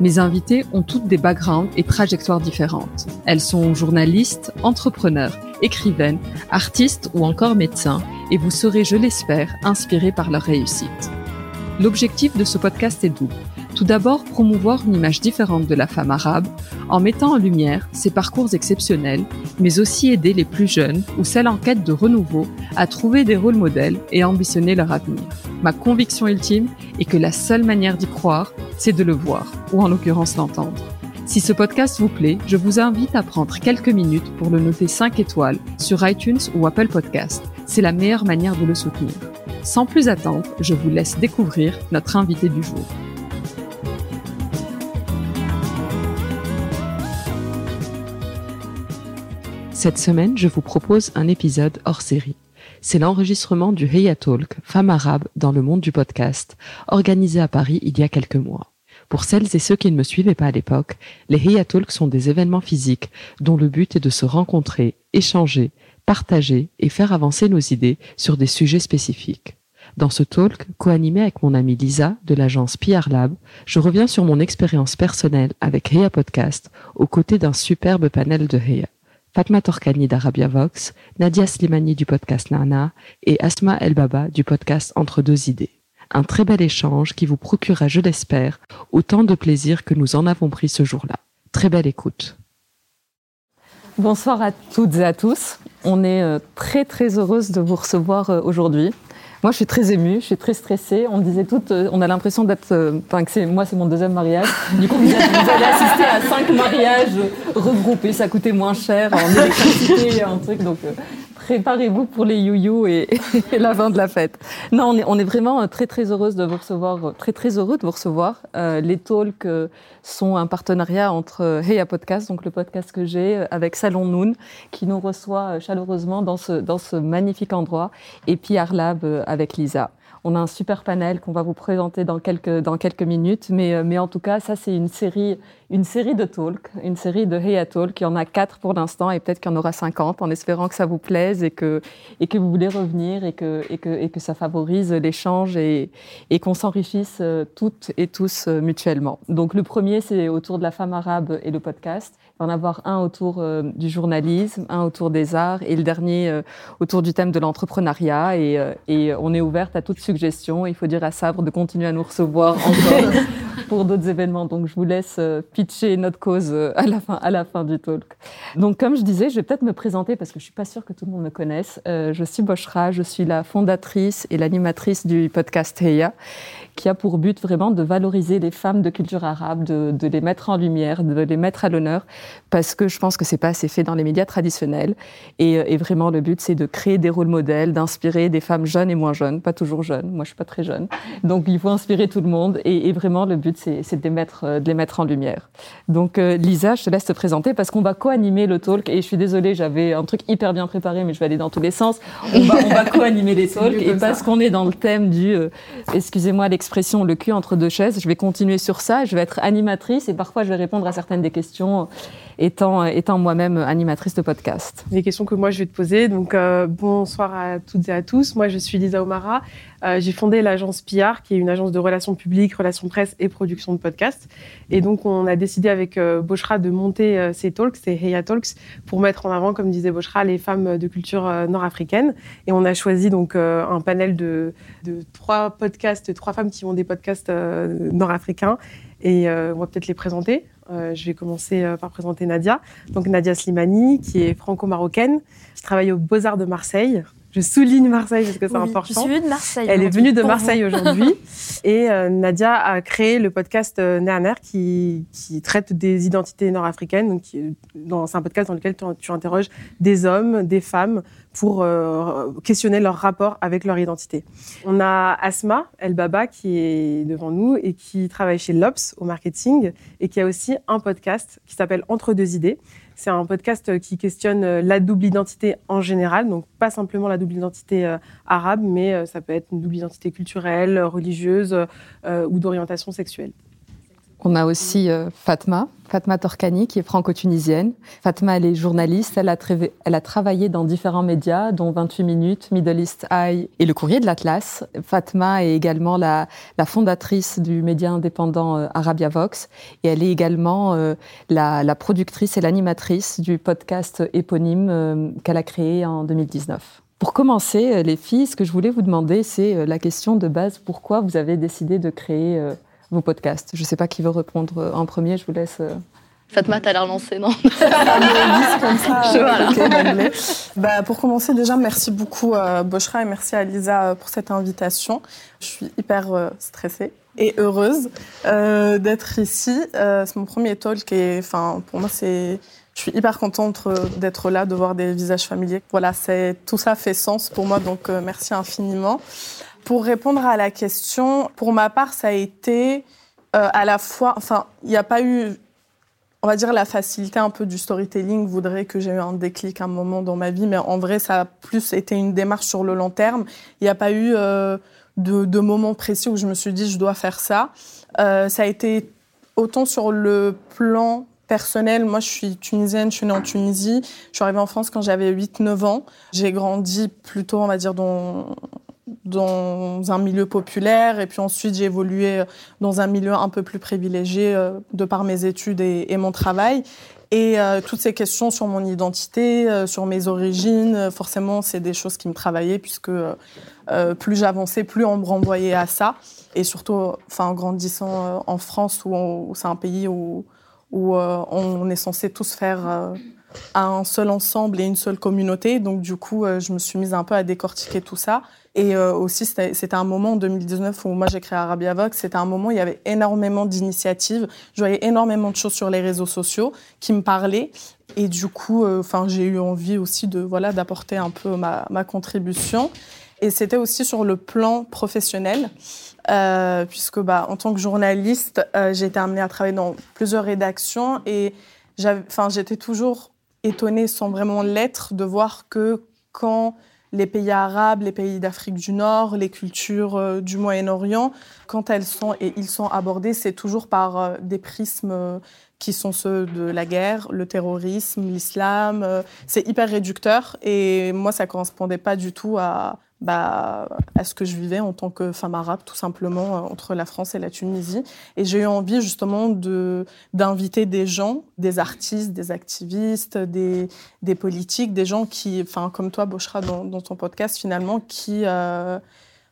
Mes invités ont toutes des backgrounds et trajectoires différentes. Elles sont journalistes, entrepreneurs, écrivaines, artistes ou encore médecins, et vous serez, je l'espère, inspirés par leur réussite. L'objectif de ce podcast est double. Tout d'abord, promouvoir une image différente de la femme arabe en mettant en lumière ses parcours exceptionnels, mais aussi aider les plus jeunes ou celles en quête de renouveau à trouver des rôles modèles et ambitionner leur avenir. Ma conviction ultime est que la seule manière d'y croire, c'est de le voir, ou en l'occurrence l'entendre. Si ce podcast vous plaît, je vous invite à prendre quelques minutes pour le noter 5 étoiles sur iTunes ou Apple Podcast. C'est la meilleure manière de le soutenir. Sans plus attendre, je vous laisse découvrir notre invité du jour. Cette semaine, je vous propose un épisode hors série. C'est l'enregistrement du Heya Talk, femme arabe dans le monde du podcast, organisé à Paris il y a quelques mois. Pour celles et ceux qui ne me suivaient pas à l'époque, les Heya Talks sont des événements physiques dont le but est de se rencontrer, échanger, partager et faire avancer nos idées sur des sujets spécifiques. Dans ce talk, co-animé avec mon amie Lisa de l'agence PR Lab, je reviens sur mon expérience personnelle avec Heya Podcast aux côtés d'un superbe panel de Heya. Fatma Torkani d'Arabia Vox, Nadia Slimani du podcast Nana et Asma El Baba du podcast Entre deux idées. Un très bel échange qui vous procurera, je l'espère, autant de plaisir que nous en avons pris ce jour-là. Très belle écoute. Bonsoir à toutes et à tous. On est euh, très très heureuse de vous recevoir euh, aujourd'hui. Moi, je suis très émue, je suis très stressée. On disait toutes, euh, on a l'impression d'être, euh, enfin, que c'est, moi, c'est mon deuxième mariage. Du coup, vous, allez assister à cinq mariages regroupés. Ça coûtait moins cher en électricité, un truc. Donc, euh, préparez-vous pour les you et, et, la fin de la fête. Non, on est, vraiment très très heureuse de vous recevoir, très très heureux de vous recevoir. Euh, les talks sont un partenariat entre Heya Podcast, donc le podcast que j'ai, avec Salon Noon, qui nous reçoit chaleureusement dans ce, dans ce magnifique endroit, et puis Arlab avec Lisa. On a un super panel qu'on va vous présenter dans quelques, minutes, mais, euh, mais en tout cas, ça c'est une série, une série de talks, une série de Heya Talk. Il y en a quatre pour l'instant et peut-être qu'il y en aura 50 en espérant que ça vous plaise et que, vous voulez revenir et que, ça favorise l'échange et, et qu'on s'enrichisse euh, toutes et tous euh, mutuellement. Donc le premier, c'est autour de la femme arabe et le podcast en avoir un autour euh, du journalisme, un autour des arts et le dernier euh, autour du thème de l'entrepreneuriat. Et, euh, et, on est ouverte à toute suggestion. Il faut dire à Sabre de continuer à nous recevoir encore pour d'autres événements. Donc je vous laisse pitcher notre cause à la fin, à la fin du talk. Donc comme je disais, je vais peut-être me présenter parce que je suis pas sûre que tout le monde me connaisse. je suis Boshra, je suis la fondatrice et l'animatrice du podcast Heya qui a pour but vraiment de valoriser les femmes de culture arabe, de, de les mettre en lumière, de les mettre à l'honneur, parce que je pense que c'est pas assez fait dans les médias traditionnels. Et, et vraiment, le but, c'est de créer des rôles modèles, d'inspirer des femmes jeunes et moins jeunes, pas toujours jeunes. Moi, je suis pas très jeune. Donc, il faut inspirer tout le monde. Et, et vraiment, le but, c'est de les mettre, de les mettre en lumière. Donc, euh, Lisa, je te laisse te présenter parce qu'on va co-animer le talk. Et je suis désolée, j'avais un truc hyper bien préparé, mais je vais aller dans tous les sens. On va, on va co-animer les talks. Et parce qu'on est dans le thème du, euh, excusez-moi l'expression, le cul entre deux chaises, je vais continuer sur ça. Je vais être animatrice et parfois, je vais répondre à certaines des questions étant, étant moi-même animatrice de podcast. Les questions que moi je vais te poser. Donc euh, bonsoir à toutes et à tous. Moi je suis Lisa Omara. Euh, j'ai fondé l'agence PR, qui est une agence de relations publiques, relations presse et production de podcasts. Et donc on a décidé avec euh, de monter euh, ces talks, ces Heya Talks, pour mettre en avant, comme disait Boshra, les femmes de culture euh, nord-africaine. Et on a choisi donc un panel de, trois podcasts, trois femmes qui ont des podcasts nord-africains. Et on va peut-être les présenter. Je vais commencer par présenter Nadia. Donc Nadia Slimani, qui est franco-marocaine, qui travaille aux Beaux-Arts de Marseille Je souligne Marseille parce que c'est Oui, important. Je suis venue de Marseille. Elle est venue de Marseille aujourd'hui et euh, Nadia a créé le podcast euh, Néaner qui, qui traite des identités nord-africaines. C'est un podcast dans lequel tu, tu interroges des hommes, des femmes pour euh, questionner leur rapport avec leur identité. On a Asma El Baba qui est devant nous et qui travaille chez Lops au marketing et qui a aussi un podcast qui s'appelle Entre deux idées. C'est un podcast qui questionne euh, la double identité en général, donc pas simplement la double identité euh, arabe, mais euh, ça peut être une double identité culturelle, euh, religieuse euh, ou d'orientation sexuelle. On a aussi euh, Fatma, Fatma Torkani, qui est franco-tunisienne. Fatma, elle est journaliste, elle a, travaillé dans différents médias, dont 28 minutes, Middle East Eye et le Courrier de l'Atlas. Fatma est également la, la fondatrice du média indépendant euh, Arabia Vox, et elle est également euh, la, la productrice et l'animatrice du podcast éponyme euh, qu'elle a créé en 2019. Pour commencer, euh, les filles, ce que je voulais vous demander, c'est la question de base, pourquoi vous avez décidé de créer vos podcasts. Je ne sais pas qui veut répondre euh, en premier, je vous laisse. euh. Fatma, t'as l'air lancée, non comme ça. Je- bah, pour commencer, déjà, merci beaucoup euh, Boshra et merci à Lisa euh, pour cette invitation. Je suis hyper euh, stressée et heureuse euh, d'être ici. Euh, c'est mon premier talk et enfin, pour moi, c'est. Je suis hyper contente d'être là, de voir des visages familiers. Voilà, c'est tout ça fait sens pour moi, donc merci infiniment. Pour répondre à la question, pour ma part, ça a été euh, à la fois, enfin, il n'y a pas eu on va dire la facilité un peu du storytelling voudrait que j'ai eu un déclic un moment dans ma vie, mais en vrai, ça a plus été une démarche sur le long terme. Il n'y a pas eu euh, de, de moment précis où je me suis dit je dois faire ça. Euh, ça a été autant sur le plan personnel. Moi, je suis tunisienne, je suis née en Tunisie. Je suis arrivée en France quand j'avais 8-9 ans. J'ai grandi plutôt, on va dire, dans dans un milieu populaire et puis ensuite j'ai évolué dans un milieu un peu plus privilégié euh, de par mes études et, mon travail. Et euh, toutes ces questions sur mon identité, euh, sur mes origines, euh, forcément, c'est des choses qui me travaillaient puisque euh, euh, plus j'avançais, plus on me renvoyait à ça. Et surtout, enfin, en grandissant euh, en France, où, c'est un pays où, euh, on est censé tous faire euh, un seul ensemble et une seule communauté. Donc, du coup, euh, je me suis mise un peu à décortiquer tout ça. Et euh, aussi, c'était un moment en 2019 où moi j'ai créé Arabia Vox. C'était un moment où il y avait énormément d'initiatives. Je voyais énormément de choses sur les réseaux sociaux qui me parlaient. Et du coup, euh, enfin, j'ai eu envie aussi de voilà d'apporter un peu ma, contribution. Et c'était aussi sur le plan professionnel, euh, puisque bah, en tant que journaliste, j'ai été amenée à travailler dans plusieurs rédactions et j'étais toujours étonnée, sans vraiment l'être, de voir que quand les pays arabes, les pays d'Afrique du Nord, les cultures euh, du Moyen-Orient, quand elles sont et ils sont abordés, c'est toujours par euh, des prismes euh, qui sont ceux de la guerre, le terrorisme, l'islam. c'est hyper réducteur et moi, ça correspondait pas du tout à, bah, à ce que je vivais en tant que femme arabe, tout simplement, euh, entre la France et la Tunisie. Et j'ai eu envie justement de d'inviter des gens, des artistes, des activistes, des, des politiques, des gens qui, enfin, comme toi, Boshra, dans, ton podcast, finalement, qui, euh,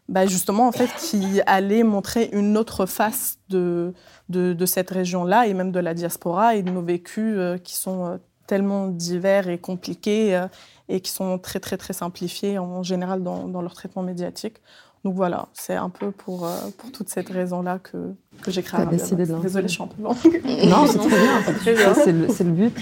bah, justement, en fait, qui allaient montrer une autre face de, de, cette région-là et même de la diaspora et de nos vécus euh, qui sont tellement divers et compliqués euh, et qui sont très, très, très simplifiés en général dans, dans leur traitement médiatique. Donc voilà, c'est un peu pour, euh, pour toute cette raison-là que, que j'ai créé décidé de. Désolée, je suis un peu longue. Non, c'est très bien. Très bien. C'est le, c'est le but.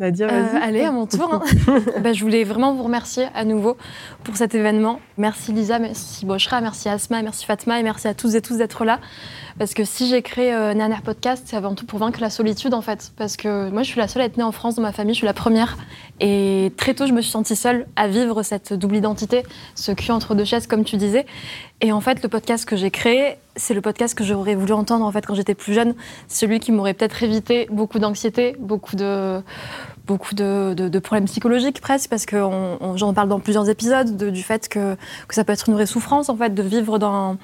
Nadia, Euh, vas-y. allez, à mon tour. hein. Bah, je voulais vraiment vous remercier à nouveau pour cet événement. Merci Lisa, merci Boshra, merci Asma, merci Fatma et merci à tous et tous d'être là. Parce que si j'ai créé euh, Podcast, c'est avant tout pour vaincre la solitude en fait. Parce que moi, je suis la seule à être née en France dans ma famille, je suis la première. Et très tôt, je me suis sentie seule à vivre cette double identité, ce cul entre deux chaises, comme tu disais. Et en fait, le podcast que j'ai créé, c'est le podcast que j'aurais voulu entendre en fait quand j'étais plus jeune. Celui qui m'aurait peut-être évité beaucoup d'anxiété, beaucoup de beaucoup de, problèmes psychologiques presque, parce que j'en parle dans plusieurs épisodes de- du fait que, ça peut être une vraie souffrance en fait de vivre dans,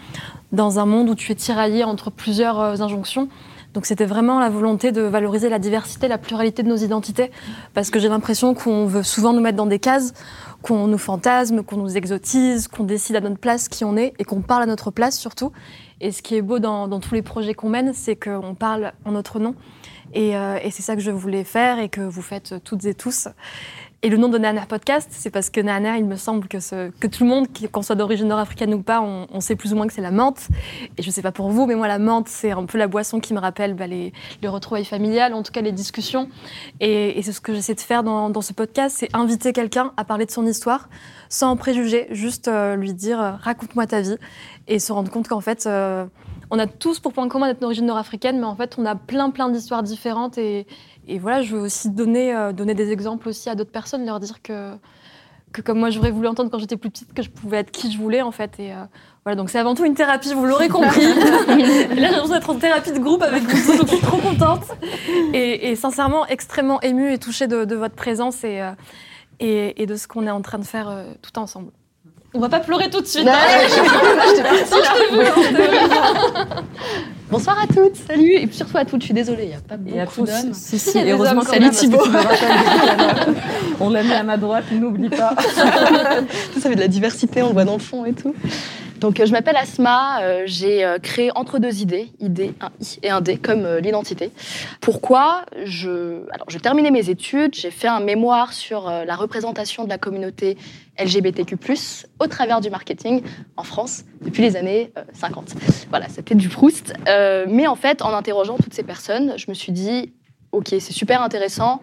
dans un monde où tu es tiraillé entre plusieurs euh, injonctions. Donc c'était vraiment la volonté de valoriser la diversité, la pluralité de nos identités, parce que j'ai l'impression qu'on veut souvent nous mettre dans des cases, qu'on nous fantasme, qu'on nous exotise, qu'on décide à notre place qui on est et qu'on parle à notre place surtout. Et ce qui est beau dans tous les projets qu'on mène, c'est qu'on parle en notre nom. Et, euh, et c'est ça que je voulais faire et que vous faites toutes et tous. Et le nom de Nana Podcast, c'est parce que Nana, il me semble que, que tout le monde, qu'on soit d'origine nord-africaine ou pas, on, sait plus ou moins que c'est la menthe. Et je ne sais pas pour vous, mais moi, la menthe, c'est un peu la boisson qui me rappelle bah, les, les, retrouvailles familiales, en tout cas les discussions. Et, c'est ce que j'essaie de faire dans, ce podcast, c'est inviter quelqu'un à parler de son histoire, sans préjuger, juste euh, lui dire euh, raconte-moi ta vie, et se rendre compte qu'en fait, on a tous pour point commun d'être d'origine nord-africaine, mais en fait, on a plein, plein d'histoires différentes. Et, et voilà, je veux aussi donner, euh, donner des exemples aussi à d'autres personnes, leur dire que, que comme moi j'aurais voulu entendre quand j'étais plus petite, que je pouvais être qui je voulais en fait. Et euh, voilà, donc c'est avant tout une thérapie, vous l'aurez compris. là, j'ai l'impression d'être en thérapie de groupe avec vous, donc je suis trop contente. Et, sincèrement, extrêmement émue et touchée de, votre présence et, euh, et, et, de ce qu'on est en train de faire tout ensemble. On va pas pleurer tout de suite. Bonsoir à toutes, salut, et surtout à toutes, je suis désolée, il n'y a pas beaucoup d'hommes. Si, si, heureusement, salut Thibaut. On l'a mis à ma droite, n'oublie pas. ça fait de la diversité, on le voit dans le fond et tout. Donc, euh, je m'appelle Asma. Euh, j'ai euh, créé entre deux idées, idée, un I et un D, comme l'identité. Pourquoi je... Alors, j'ai terminé mes études. J'ai fait un mémoire sur la représentation de la communauté LGBTQ+, au travers du marketing en France depuis les années 50. Voilà, c'était du Proust. mais en fait, en interrogeant toutes ces personnes, je me suis dit, ok, c'est super intéressant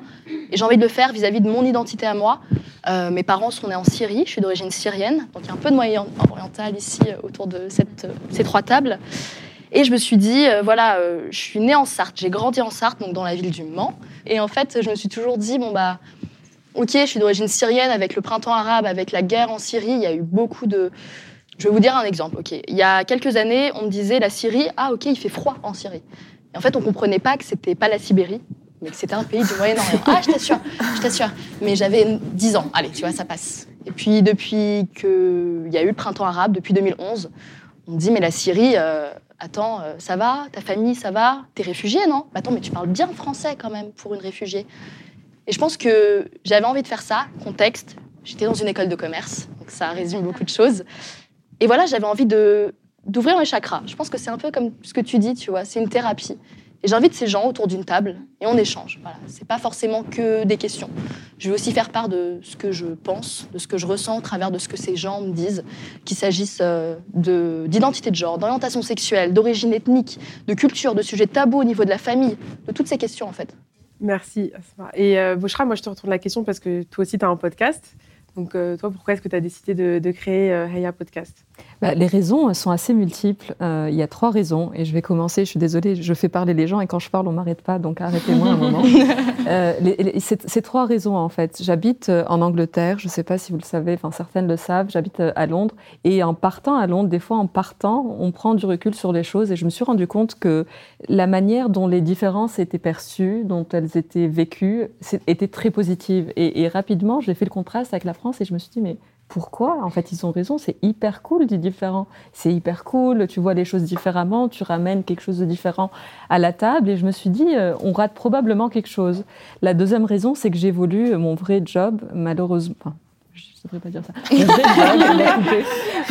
et j'ai envie de le faire vis-à-vis de mon identité à moi. Euh, mes parents sont nés en Syrie, je suis d'origine syrienne, donc il y a un peu de moyen oriental ici euh, autour de cette, euh, ces trois tables. Et je me suis dit, voilà, je suis née en Sarthe, j'ai grandi en Sarthe, donc dans la ville du Mans. Et en fait, je me suis toujours dit, bon bah, ok, je suis d'origine syrienne, avec le printemps arabe, avec la guerre en Syrie, il y a eu beaucoup de... Je vais vous dire un exemple, ok. Il y a quelques années, on me disait, la Syrie, ah ok, il fait froid en Syrie. Et en fait, on comprenait pas que c'était pas la Sibérie, mais que c'était un pays du Moyen-Orient. Ah, je t'assure, je t'assure. Mais j'avais 10 ans. Allez, tu vois, ça passe. Et puis, depuis qu'il y a eu le printemps arabe, depuis 2011, on me dit, mais la Syrie, euh, attends, euh, ça va? Ta famille, ça va? T'es réfugié, non? Bah, Attends, mais tu parles bien français quand même pour une réfugiée. Et je pense que j'avais envie de faire ça. Contexte, j'étais dans une école de commerce, donc ça résume beaucoup de choses. Et voilà, j'avais envie de d'ouvrir mes chakras. Je pense que c'est un peu comme ce que tu dis, tu vois, c'est une thérapie. Et j'invite ces gens autour d'une table et on échange. Voilà, c'est pas forcément que des questions. Je veux aussi faire part de ce que je pense, de ce que je ressens au travers de ce que ces gens me disent, qu'il s'agisse euh, d'identité de, genre, d'orientation sexuelle, d'origine ethnique, de culture, de sujets tabous au niveau de la famille, de toutes ces questions en fait. Merci. Et euh, Bouchra, moi je te retourne la question parce que toi aussi tu as un podcast. Donc euh, toi, pourquoi est-ce que tu as décidé de, de créer Heya Podcast? Bah, les raisons sont assez multiples. Euh, il y a trois raisons, et je vais commencer. Je suis désolée, je fais parler les gens, et quand je parle, on m'arrête pas, donc arrêtez-moi un moment. euh, c'est trois raisons en fait. J'habite euh, en Angleterre, je ne sais pas si vous le savez, enfin certaines le savent. J'habite euh, à Londres, et en partant à Londres, des fois en partant, on prend du recul sur les choses, et je me suis rendu compte que la manière dont les différences étaient perçues, dont elles étaient vécues, était très positive. Et, et rapidement, j'ai fait le contraste avec la France, et je me suis dit mais pourquoi? En fait, ils ont raison, c'est hyper cool du différent. C'est hyper cool, tu vois les choses différemment, tu ramènes quelque chose de différent à la table. Et je me suis dit, euh, on rate probablement quelque chose. La deuxième raison, c'est que j'évolue mon vrai job, malheureusement, je devrais pas dire ça.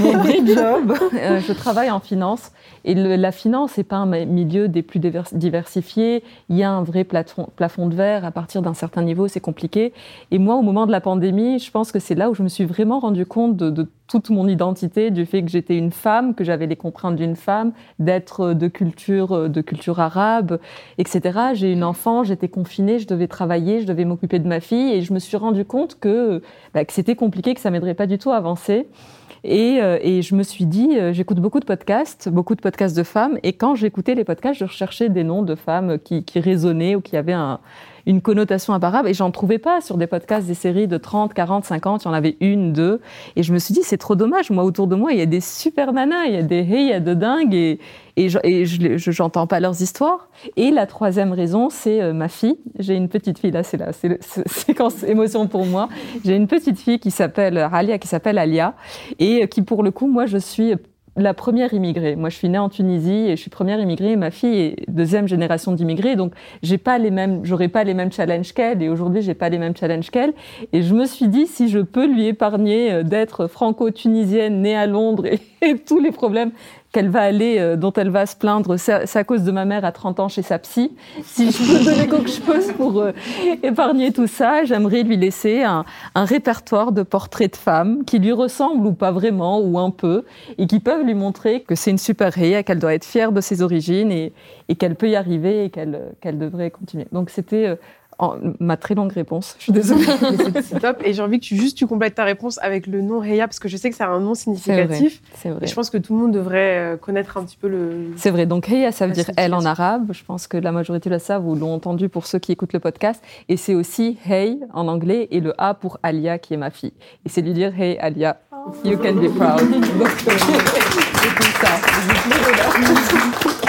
Mon vrai job, euh, je travaille en finance. Et la finance, n'est pas un milieu des plus diversifiés. Il y a un vrai plafond, plafond de verre. À partir d'un certain niveau, c'est compliqué. Et moi, au moment de la pandémie, je pense que c'est là où je me suis vraiment rendu compte de, de toute mon identité, du fait que j'étais une femme, que j'avais les contraintes d'une femme, d'être de culture, de culture arabe, etc. J'ai une enfant, j'étais confinée, je devais travailler, je devais m'occuper de ma fille, et je me suis rendu compte que, bah, que c'était compliqué, que ça m'aiderait pas du tout à avancer. Et, euh, et, je me suis dit, euh, j'écoute beaucoup de podcasts, beaucoup de podcasts de femmes, et quand j'écoutais les podcasts, je recherchais des noms de femmes qui, qui résonnaient ou qui avaient un, une connotation imparable. Et j'en trouvais pas sur des podcasts, des séries de 30, 40, 50. Il y en avait une, deux. Et je me suis dit, c'est trop dommage. Moi, autour de moi, il y a des super nanas, il y a des hey, il y a de dingues. Et, et je n'entends pas leurs histoires. Et la troisième raison, c'est euh, ma fille. J'ai une petite fille, là, c'est la séquence émotion pour moi. J'ai une petite fille qui s'appelle Alia, qui s'appelle Alia, et qui, pour le coup, moi, je suis la première immigrée. Moi, je suis née en Tunisie et je suis première immigrée. ma fille est deuxième génération d'immigrés, donc j'ai pas les mêmes, j'aurais pas les mêmes challenges qu'elle. Et aujourd'hui, j'ai pas les mêmes challenges qu'elle. Et je me suis dit, si je peux lui épargner euh, d'être franco-tunisienne, née à Londres et, tous les problèmes qu'elle va aller, euh, dont elle va se plaindre, c'est à cause de ma mère à 30 ans chez sa psy. Si je peux donner quelque chose pour euh, épargner tout ça, j'aimerais lui laisser un, un, répertoire de portraits de femmes qui lui ressemblent ou pas vraiment, ou un peu, et qui peuvent lui montrer que c'est une super réa, qu'elle doit être fière de ses origines et, et qu'elle peut y arriver et qu'elle qu'elle devrait continuer. Donc c'était euh, ma très longue réponse. Je suis désolée. c'est top. Et j'ai envie que tu juste tu complètes ta réponse avec le nom Reya parce que je sais que c'est un nom significatif. C'est vrai. Et je pense que tout le monde devrait euh, connaître un petit peu le. C'est vrai. Donc Reya, ça veut dire elle en arabe. Je pense que la majorité le savent ou l'ont entendu pour ceux qui écoutent le podcast. Et c'est aussi Hey en anglais et le A pour Alia qui est ma fille. Et c'est lui dire Hey Alia, you can be proud. Donc c'est tout ça.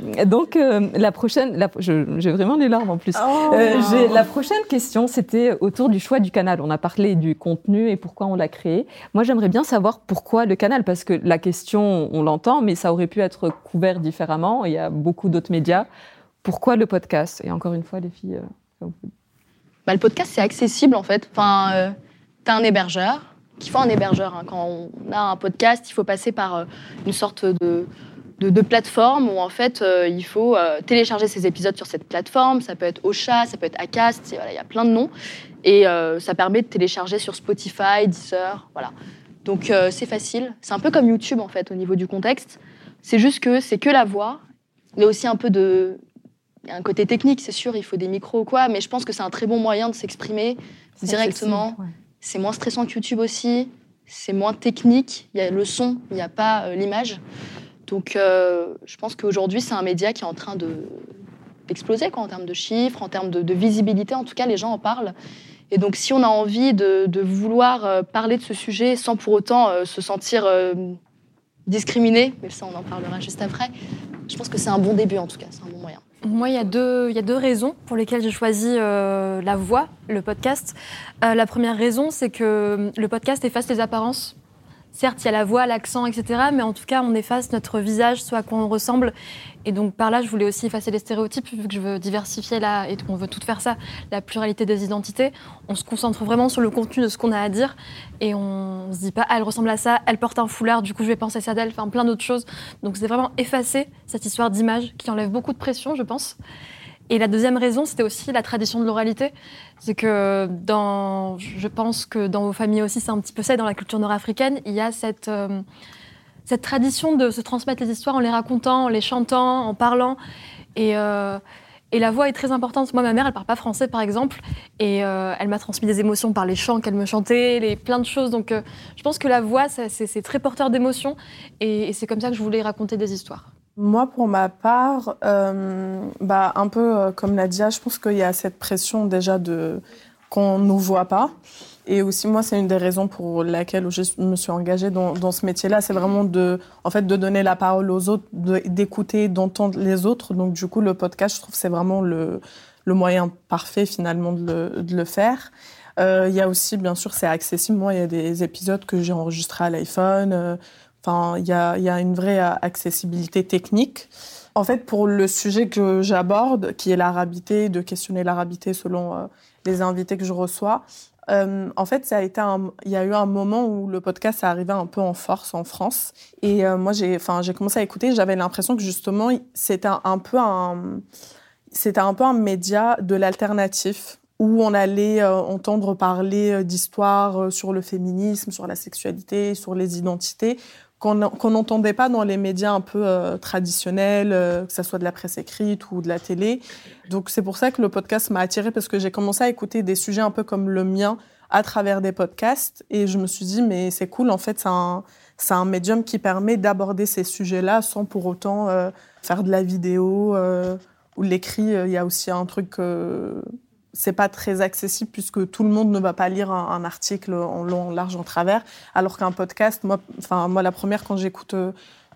Donc, euh, la prochaine, j'ai vraiment des larmes en plus. Oh. Euh, la prochaine question, c'était autour du choix du canal. On a parlé du contenu et pourquoi on l'a créé. Moi, j'aimerais bien savoir pourquoi le canal, parce que la question, on l'entend, mais ça aurait pu être couvert différemment. Il y a beaucoup d'autres médias. Pourquoi le podcast? Et encore une fois, les filles. Euh, bah, le podcast, c'est accessible en fait. Enfin, tu as un hébergeur, qu'il faut un hébergeur. Hein. Quand on a un podcast, il faut passer par une sorte de de, plateformes où en fait euh, il faut euh, télécharger ces épisodes sur cette plateforme. Ça peut être Ocha, ça peut être Acast, il y a plein de noms. Et euh, ça permet de télécharger sur Spotify, Deezer, voilà. Donc c'est facile. C'est un peu comme YouTube en fait au niveau du contexte. C'est juste que c'est que la voix. Il y a aussi un peu de un côté technique, c'est sûr, il faut des micros ou quoi, mais je pense que c'est un très bon moyen de s'exprimer directement. C'est moins stressant que YouTube aussi, c'est moins technique, il y a le son, il n'y a pas l'image. Donc, euh, je pense qu'aujourd'hui, c'est un média qui est en train de d'exploser en termes de chiffres, en termes de, visibilité. En tout cas, les gens en parlent. Et donc, si on a envie de, vouloir euh, parler de ce sujet sans pour autant euh, se sentir discriminé, mais ça, on en parlera juste après, je pense que c'est un bon début, en tout cas. C'est un bon moyen. Moi, il y, a deux, il y a deux raisons pour lesquelles j'ai choisi la voix, le podcast. la première raison, c'est que le podcast efface les apparences. Certes, il y a la voix, l'accent, etc. Mais en tout cas, on efface notre visage, soit qu'on ressemble. Et donc, par là, je voulais aussi effacer les stéréotypes, vu que je veux diversifier là, et qu'on veut tout faire ça, la pluralité des identités. On se concentre vraiment sur le contenu de ce qu'on a à dire. Et on se dit pas, ah, elle ressemble à ça, elle porte un foulard, du coup, je vais penser à ça d'elle, enfin, plein d'autres choses. Donc, c'est vraiment effacer cette histoire d'image qui enlève beaucoup de pression, je pense. Et la deuxième raison, c'était aussi la tradition de l'oralité. C'est que je pense que dans vos familles aussi, c'est un petit peu ça, dans la culture nord-africaine, il y a cette, euh, cette tradition de se transmettre les histoires en les racontant, en les chantant, en parlant. Et, euh, et la voix est très importante. Moi, ma mère, elle parle pas français, par exemple, et euh, elle m'a transmis des émotions par les chants qu'elle me chantait, les, plein de choses. Donc, je pense que la voix, c'est très porteur d'émotions, et c'est comme ça que je voulais raconter des histoires. Moi, pour ma part, euh, bah, un peu euh, comme Nadia, je pense qu'il y a cette pression déjà de qu'on ne nous voit pas. Et aussi, moi, c'est une des raisons pour laquelle je me suis engagée dans, ce métier-là. C'est vraiment de, en fait, de donner la parole aux autres, d'écouter, d'entendre les autres. Donc, du coup, le podcast, je trouve, c'est vraiment le, moyen parfait, finalement, de le, faire. Euh, il y a aussi, bien sûr, c'est accessible. Moi, il y a des épisodes que j'ai enregistrés à l'iPhone. Il y a, une vraie accessibilité technique. En fait, pour le sujet que j'aborde, qui est l'arabité, de questionner l'arabité selon euh, les invités que je reçois, euh, en fait, ça a été il y a eu un moment où le podcast est arrivé un peu en force en France. Et euh, moi, j'ai, enfin, j'ai commencé à écouter. J'avais l'impression que justement, c'était un, peu un, c'était un peu un média de l'alternatif où on allait entendre parler d'histoires sur le féminisme, sur la sexualité, sur les identités, qu'on n'entendait pas dans les médias un peu euh, traditionnels, euh, que ce soit de la presse écrite ou de la télé. Donc c'est pour ça que le podcast m'a attirée parce que j'ai commencé à écouter des sujets un peu comme le mien à travers des podcasts et je me suis dit mais c'est cool en fait c'est un un médium qui permet d'aborder ces sujets-là sans pour autant euh, faire de la vidéo ou l'écrit. Il y a aussi un truc c'est pas très accessible puisque tout le monde ne va pas lire un, article en long, en large, en travers. Alors qu'un podcast, moi, enfin moi la première quand j'écoute euh,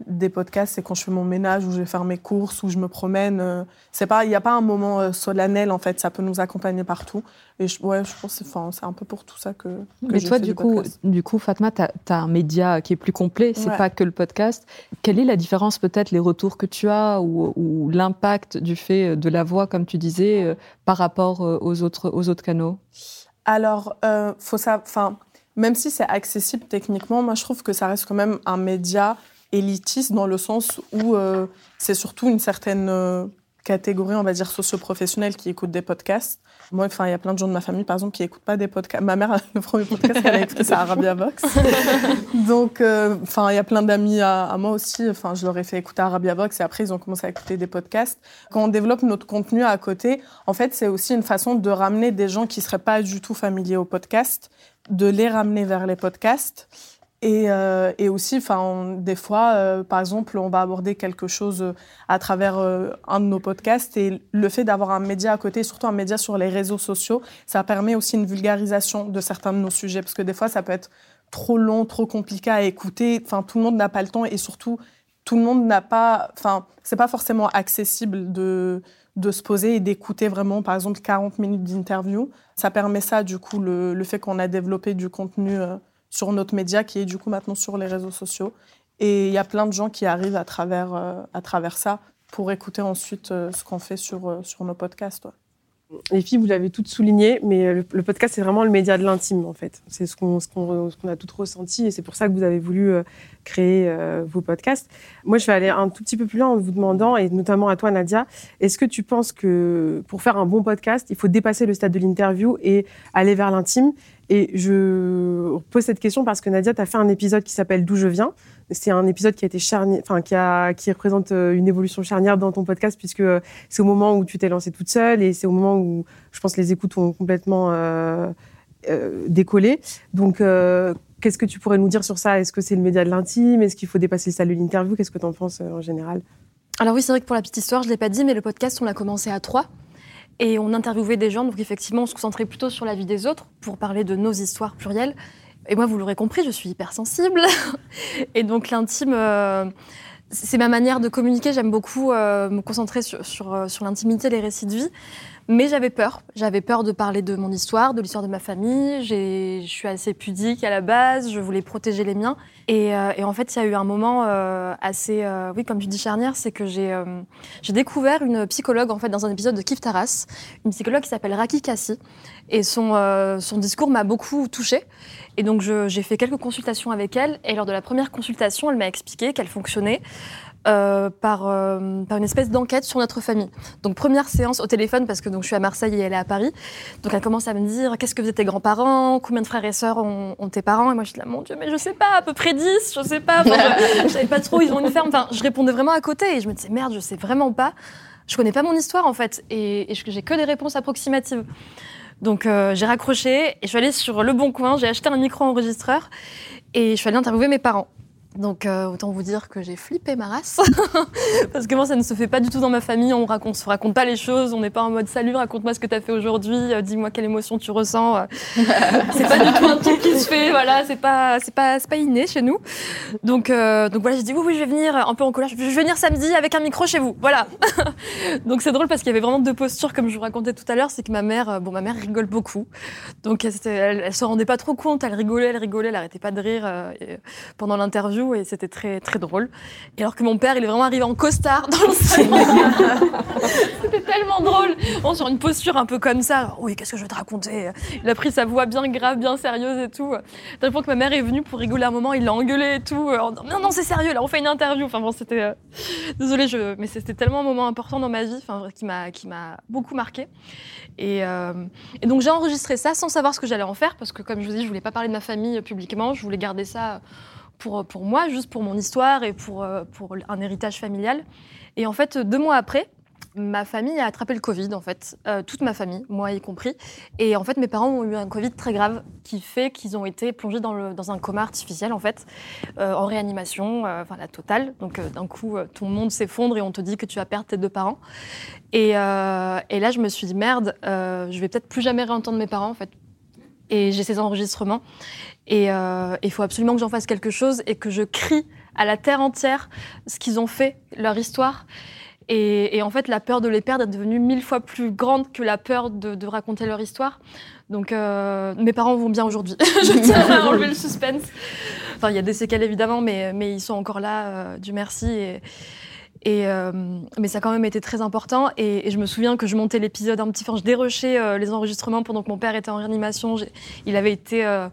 des podcasts, c'est quand je fais mon ménage ou je vais faire mes courses ou je me promène. Euh, c'est pas, il n'y a pas un moment euh, solennel en fait. Ça peut nous accompagner partout. Et je, ouais, je pense, enfin, c'est un peu pour tout ça que. que Mais toi, du coup, du coup, Fatma, tu as, un média qui est plus complet. C'est pas que le podcast. Quelle est la différence, peut-être, les retours que tu as ou, l'impact du fait de la voix, comme tu disais, euh, par rapport aux autres, aux autres canaux? Alors, faut ça, enfin, même si c'est accessible techniquement, moi, je trouve que ça reste quand même un média élitiste dans le sens où euh, c'est surtout une certaine euh, catégorie, on va dire, socio-professionnelle qui écoute des podcasts. Moi, enfin, il y a plein de gens de ma famille, par exemple, qui n'écoutent pas des podcasts. Ma mère, le premier podcast qu'elle a écouté, c'est Arabia Vox. Donc, euh, enfin, il y a plein d'amis à, moi aussi. Enfin, je leur ai fait écouter Arabia Vox et après, ils ont commencé à écouter des podcasts. Quand on développe notre contenu à côté, en fait, c'est aussi une façon de ramener des gens qui seraient pas du tout familiers au podcast, de les ramener vers les podcasts et, euh, et, aussi, enfin, des fois, euh, par exemple, on va aborder quelque chose euh, à travers euh, un de nos podcasts et le fait d'avoir un média à côté, surtout un média sur les réseaux sociaux, ça permet aussi une vulgarisation de certains de nos sujets parce que des fois, ça peut être trop long, trop compliqué à écouter. Enfin, tout le monde n'a pas le temps et surtout, tout le monde n'a pas, enfin, c'est pas forcément accessible de de se poser et d'écouter vraiment, par exemple, 40 minutes d'interview. Ça permet ça, du coup, le, le fait qu'on a développé du contenu sur notre média qui est du coup maintenant sur les réseaux sociaux. Et il y a plein de gens qui arrivent à travers, euh, à travers ça pour écouter ensuite euh, ce qu'on fait sur, euh, sur nos podcasts. Les filles, vous l'avez toutes souligné, mais le, podcast, c'est vraiment le média de l'intime, en fait. C'est ce qu'on qu'on a toutes ressenti, et c'est pour ça que vous avez voulu créer vos podcasts. Moi, je vais aller un tout petit peu plus loin en vous demandant, et notamment à toi, Nadia, est-ce que tu penses que pour faire un bon podcast, il faut dépasser le stade de l'interview et aller vers l'intime? Et je pose cette question parce que Nadia, tu as fait un épisode qui s'appelle D'où je viens. C'est un épisode qui a été charnière, enfin, qui, représente euh, une évolution charnière dans ton podcast puisque euh, c'est au moment où tu t'es lancée toute seule et c'est au moment où je pense les écoutes ont complètement euh, décollé. Donc, qu'est-ce que tu pourrais nous dire sur ça? Est-ce que c'est le média de l'intime? Est-ce qu'il faut dépasser le salut de l'interview? Qu'est-ce que tu en penses en général? Alors oui, c'est vrai que pour la petite histoire, je l'ai pas dit, mais le podcast, on l'a commencé à trois. Et on interviewait des gens, donc effectivement, on se concentrait plutôt sur la vie des autres pour parler de nos histoires plurielles. Et moi, vous l'aurez compris, je suis hypersensible. et donc l'intime, euh, c'est ma manière de communiquer. J'aime beaucoup euh, me concentrer sur, sur, euh, sur l'intimité, les récits de vie. Mais j'avais peur. J'avais peur de parler de mon histoire, de l'histoire de ma famille. Je suis assez pudique à la base. Je voulais protéger les miens. Et, euh, en fait, il y a eu un moment euh, assez, euh, oui, comme tu dis charnière, c'est que j'ai découvert une psychologue en fait dans un épisode de Kif Taras, une psychologue qui s'appelle Raki Kassi. Et son, son discours m'a beaucoup touchée. Et donc, j'ai fait quelques consultations avec elle. Et lors de la première consultation, elle m'a expliqué qu'elle fonctionnait euh, par, euh, par, une espèce d'enquête sur notre famille. Donc première séance au téléphone parce que donc je suis à Marseille et elle est à Paris. Donc elle commence à me dire qu'est-ce que faisaient tes grands-parents, combien de frères et sœurs ont, tes parents? Et moi je dis là mon dieu mais je sais pas à peu près 10, je sais pas, je, savais pas trop ils ont une ferme. Enfin je répondais vraiment à côté et je me disais merde je sais vraiment pas, je connais pas mon histoire en fait et, et j'ai que des réponses approximatives. Donc euh, j'ai raccroché et je suis allée sur Le Bon Coin, j'ai acheté un micro enregistreur et je suis allée interviewer mes parents. Donc euh, autant vous dire que j'ai flippé ma race parce que moi ça ne se fait pas du tout dans ma famille. On raconte, se raconte pas les choses. On n'est pas en mode salut, raconte-moi ce que tu as fait aujourd'hui. Euh, dis-moi quelle émotion tu ressens. Euh, c'est pas du tout un truc qui se fait. Voilà, c'est pas c'est pas c'est pas inné chez nous. Donc euh, donc voilà, j'ai dit oui oui je vais venir un peu en colère. Je vais venir samedi avec un micro chez vous. Voilà. donc c'est drôle parce qu'il y avait vraiment deux postures comme je vous racontais tout à l'heure. C'est que ma mère, bon ma mère rigole beaucoup. Donc elle, elle, elle, se rendait pas trop compte. Elle rigolait, elle rigolait, elle arrêtait pas de rire pendant l'interview et c'était très très drôle. Et alors que mon père, il est vraiment arrivé en costard dans le salon. c'était tellement drôle. Bon, sur une posture un peu comme ça. Oui, qu'est-ce que je vais te raconter? Il a pris sa voix bien grave, bien sérieuse et tout. Tel point que ma mère est venue pour rigoler un moment, il l'a engueulé et tout. En disant, non, non, c'est sérieux, là, on fait une interview. Enfin bon, c'était. Euh... Désolée, je... mais c'était tellement un moment important dans ma vie, enfin, qui m'a qui m'a beaucoup marqué. Et, euh... et donc j'ai enregistré ça sans savoir ce que j'allais en faire parce que, comme je vous dis, je voulais pas parler de ma famille publiquement. Je voulais garder ça pour, pour moi, juste pour mon histoire et pour, euh, pour un héritage familial. Et en fait, deux mois après, ma famille a attrapé le Covid, en fait, euh, toute ma famille, moi y compris. Et en fait, mes parents ont eu un Covid très grave qui fait qu'ils ont été plongés dans, le, dans un coma artificiel, en fait, euh, en réanimation, euh, enfin la totale. Donc d'un coup, ton monde s'effondre et on te dit que tu vas perdre tes deux parents. Et, et là, je me suis dit, merde, je vais peut-être plus jamais réentendre mes parents, en fait. Et j'ai ces enregistrements. Et il faut absolument que j'en fasse quelque chose et que je crie à la terre entière ce qu'ils ont fait, leur histoire. Et, et, en fait, la peur de les perdre est devenue mille fois plus grande que la peur de, de raconter leur histoire. Donc, euh, mes parents vont bien aujourd'hui. je tiens à enlever le suspense. Enfin, il y a des séquelles évidemment, mais, mais ils sont encore là, euh, du merci. Et, euh, mais ça a quand même été très important. Et, je me souviens que je montais l'épisode un petit peu, je dérochais euh, les enregistrements pendant que mon père était en réanimation. Il avait été euh,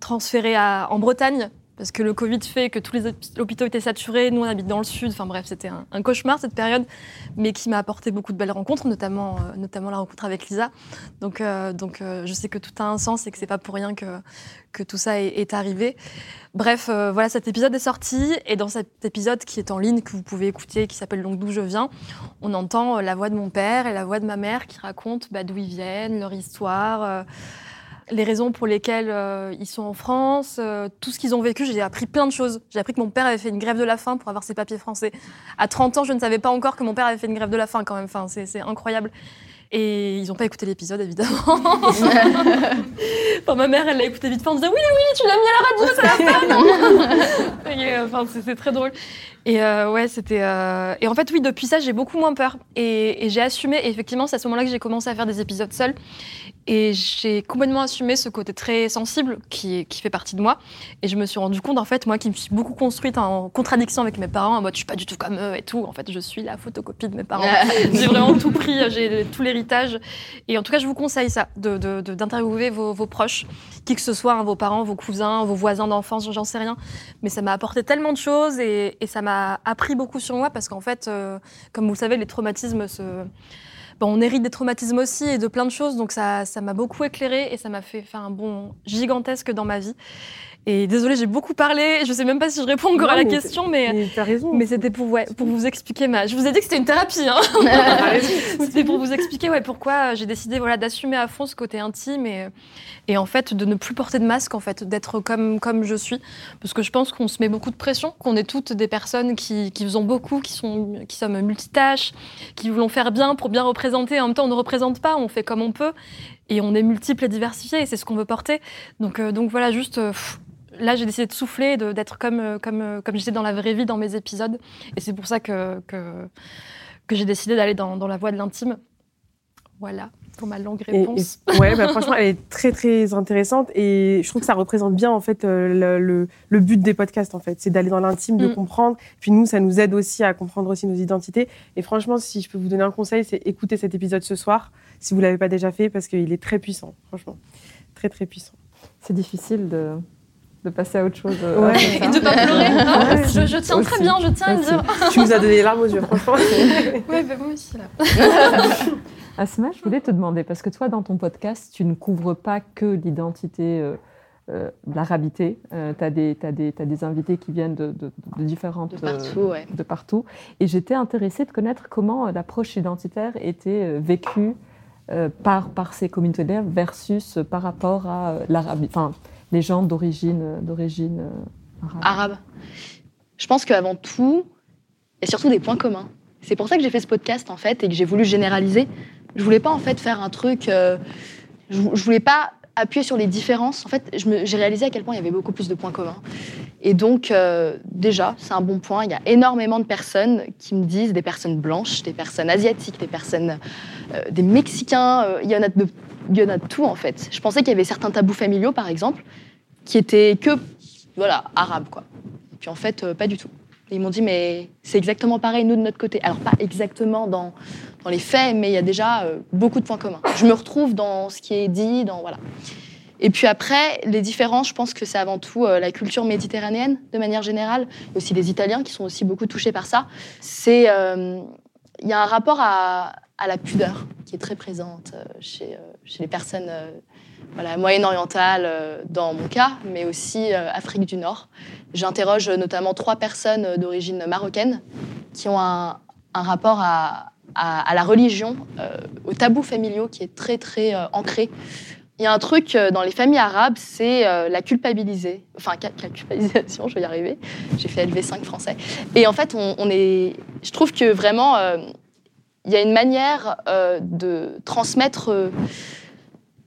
transféré en Bretagne parce que le Covid fait que tous les hôpitaux étaient saturés. Nous, on habite dans le sud. Enfin bref, c'était un, cauchemar cette période, mais qui m'a apporté beaucoup de belles rencontres, notamment, euh, notamment la rencontre avec Lisa. Donc, euh, donc je sais que tout a un sens et que c'est pas pour rien que, que tout ça est, arrivé. Bref, voilà, cet épisode est sorti et dans cet épisode qui est en ligne, que vous pouvez écouter, qui s'appelle Donc d'où je viens, on entend la voix de mon père et la voix de ma mère qui racontent bah, d'où ils viennent, leur histoire les raisons pour lesquelles euh, ils sont en France, euh, tout ce qu'ils ont vécu. J'ai appris plein de choses. J'ai appris que mon père avait fait une grève de la faim pour avoir ses papiers français. À 30 ans, je ne savais pas encore que mon père avait fait une grève de la faim quand même. Enfin, c'est incroyable. Et ils n'ont pas écouté l'épisode, évidemment. enfin, ma mère, elle l'a écouté vite fait en disant Oui, oui, tu l'as mis à la radio, ça la fin euh, Enfin, c'est très drôle. Et ouais, c'était. Et en fait, oui, depuis ça, j'ai beaucoup moins peur. Et, et j'ai assumé. Et effectivement, c'est à ce moment-là que j'ai commencé à faire des épisodes seuls. Et j'ai complètement assumé ce côté très sensible qui, qui, fait partie de moi. Et je me suis rendu compte, en fait, moi qui me suis beaucoup construite en contradiction avec mes parents, en mode je suis pas du tout comme eux et tout. En fait, je suis la photocopie de mes parents. j'ai vraiment tout pris, j'ai tout Et en tout cas, je vous conseille ça, d'interviewer de, vos, proches, qui que ce soit, hein, vos parents, vos cousins, vos voisins d'enfance, j'en sais rien. Mais ça m'a apporté tellement de choses et, ça m'a appris beaucoup sur moi parce qu'en fait, euh, comme vous le savez, les traumatismes on hérite des traumatismes aussi et de plein de choses, donc ça, ça m'a beaucoup éclairé et ça m'a fait faire un bond gigantesque dans ma vie. Et désolé, j'ai beaucoup parlé. Je sais même pas si je réponds encore à la question, mais, mais, raison. mais c'était pour, ouais, pour vous expliquer ma. Je vous ai dit que c'était une thérapie. Hein. c'était pour vous expliquer ouais, pourquoi j'ai décidé voilà, d'assumer à fond ce côté intime et, et en fait de ne plus porter de masque, en fait, d'être comme, comme je suis. Parce que je pense qu'on se met beaucoup de pression, qu'on est toutes des personnes qui, qui faisons beaucoup, qui, sont, qui sommes multitâches, qui voulons faire bien pour bien représenter. En même temps, on ne représente pas, on fait comme on peut. Et on est multiples et diversifiés, et c'est ce qu'on veut porter. Donc, euh, donc voilà, juste. Euh, là, j'ai décidé de souffler, d'être comme, euh, comme, euh, comme j'étais dans la vraie vie dans mes épisodes. Et c'est pour ça que, que, que j'ai décidé d'aller dans, dans, la voie de l'intime. Voilà pour ma longue réponse. ouais, bah, franchement, elle est très très intéressante et je trouve que ça représente bien en fait euh, le, le, but des podcasts en fait, c'est d'aller dans l'intime, de mm. comprendre. Puis nous, ça nous aide aussi à comprendre aussi nos identités. Et franchement, si je peux vous donner un conseil, c'est écouter cet épisode ce soir si vous l'avez pas déjà fait parce qu'il est très puissant, franchement, très très puissant. C'est difficile de de passer à autre chose. Euh, et de pas pleurer. Je, tiens très bien, je tiens à dire. Tu nous as donné les larmes aux yeux, franchement. Oui, bah, moi aussi, là. Asma, je voulais te demander, parce que toi, dans ton podcast, tu ne couvres pas que l'identité, euh, euh l'arabité. Euh, tu as, as, as, des invités qui viennent de, de, de différentes... De partout, ouais. De partout. Et j'étais intéressée de connaître comment l'approche identitaire était vécue par, par ces communautés-là versus par rapport à l'Arabie. Enfin, les gens d'origine euh, d'origine euh, arabe. Je pense qu'avant tout, il y a surtout des points communs. C'est pour ça que j'ai fait ce podcast en fait et que j'ai voulu généraliser. Je voulais pas en fait faire un truc. Euh, je, je, voulais pas appuyer sur les différences. En fait, j'ai réalisé à quel point il y avait beaucoup plus de points communs. Et donc, déjà, c'est un bon point. Il y a énormément de personnes qui me disent, des personnes blanches, des personnes asiatiques, des personnes, des Mexicains. il y en a de il y en a tout en fait. Je pensais qu'il y avait certains tabous familiaux, par exemple, qui étaient que, voilà, arabes, quoi. Et puis en fait, euh, pas du tout. Ils m'ont dit, mais c'est exactement pareil, nous, de notre côté. Alors, pas exactement dans, dans les faits, mais il y a déjà euh, beaucoup de points communs. Je me retrouve dans ce qui est dit, dans, voilà. Et puis après, les différences, je pense que c'est avant tout euh, la culture méditerranéenne, de manière générale, aussi les Italiens qui sont aussi beaucoup touchés par ça. C'est, il y a un rapport à, à la pudeur qui est très présente chez, chez les personnes euh, voilà, moyen-orientales, dans mon cas, mais aussi Afrique du Nord. J'interroge notamment trois personnes d'origine marocaine qui ont un, rapport à, à, la religion, aux tabous familiaux qui est très, très ancré. Il y a un truc dans les familles arabes, c'est la culpabiliser. Enfin, la culpabilisation, je vais y arriver. J'ai fait LV5 français. Et en fait, on est. Je trouve que vraiment il y a une manière euh, de transmettre euh,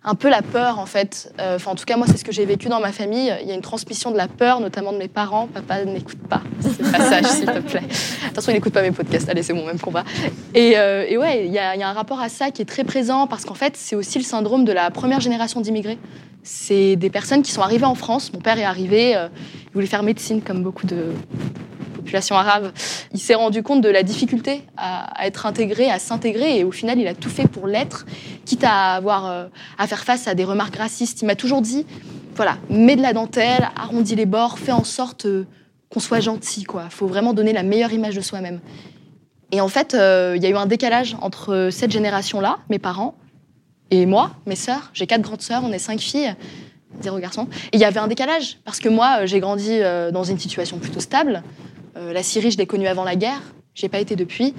un peu la peur, en fait. Euh, enfin, en tout cas, moi, c'est ce que j'ai vécu dans ma famille. Il y a une transmission de la peur, notamment de mes parents. Papa n'écoute pas ce passage, s'il te plaît. Attention, il n'écoute pas mes podcasts. Allez, c'est mon même combat. Et, ouais, il y, a un rapport à ça qui est très présent parce qu'en fait, c'est aussi le syndrome de la première génération d'immigrés. C'est des personnes qui sont arrivées en France. Mon père est arrivé, il voulait faire médecine, comme beaucoup de population arabe, il s'est rendu compte de la difficulté à, être intégré, à s'intégrer, et au final, il a tout fait pour l'être, quitte à avoir euh, à faire face à des remarques racistes. Il m'a toujours dit voilà, mets de la dentelle, arrondis les bords, fais en sorte euh, qu'on soit gentil, quoi. Faut vraiment donner la meilleure image de soi-même. Et en fait, euh, il y a eu un décalage entre cette génération-là, mes parents, et moi, mes sœurs. J'ai quatre grandes sœurs, on est cinq filles, zéro garçon. Et il y avait un décalage, parce que moi, j'ai grandi dans une situation plutôt stable. Euh, la Syrie, je l'ai connue avant la guerre, j'ai pas été depuis.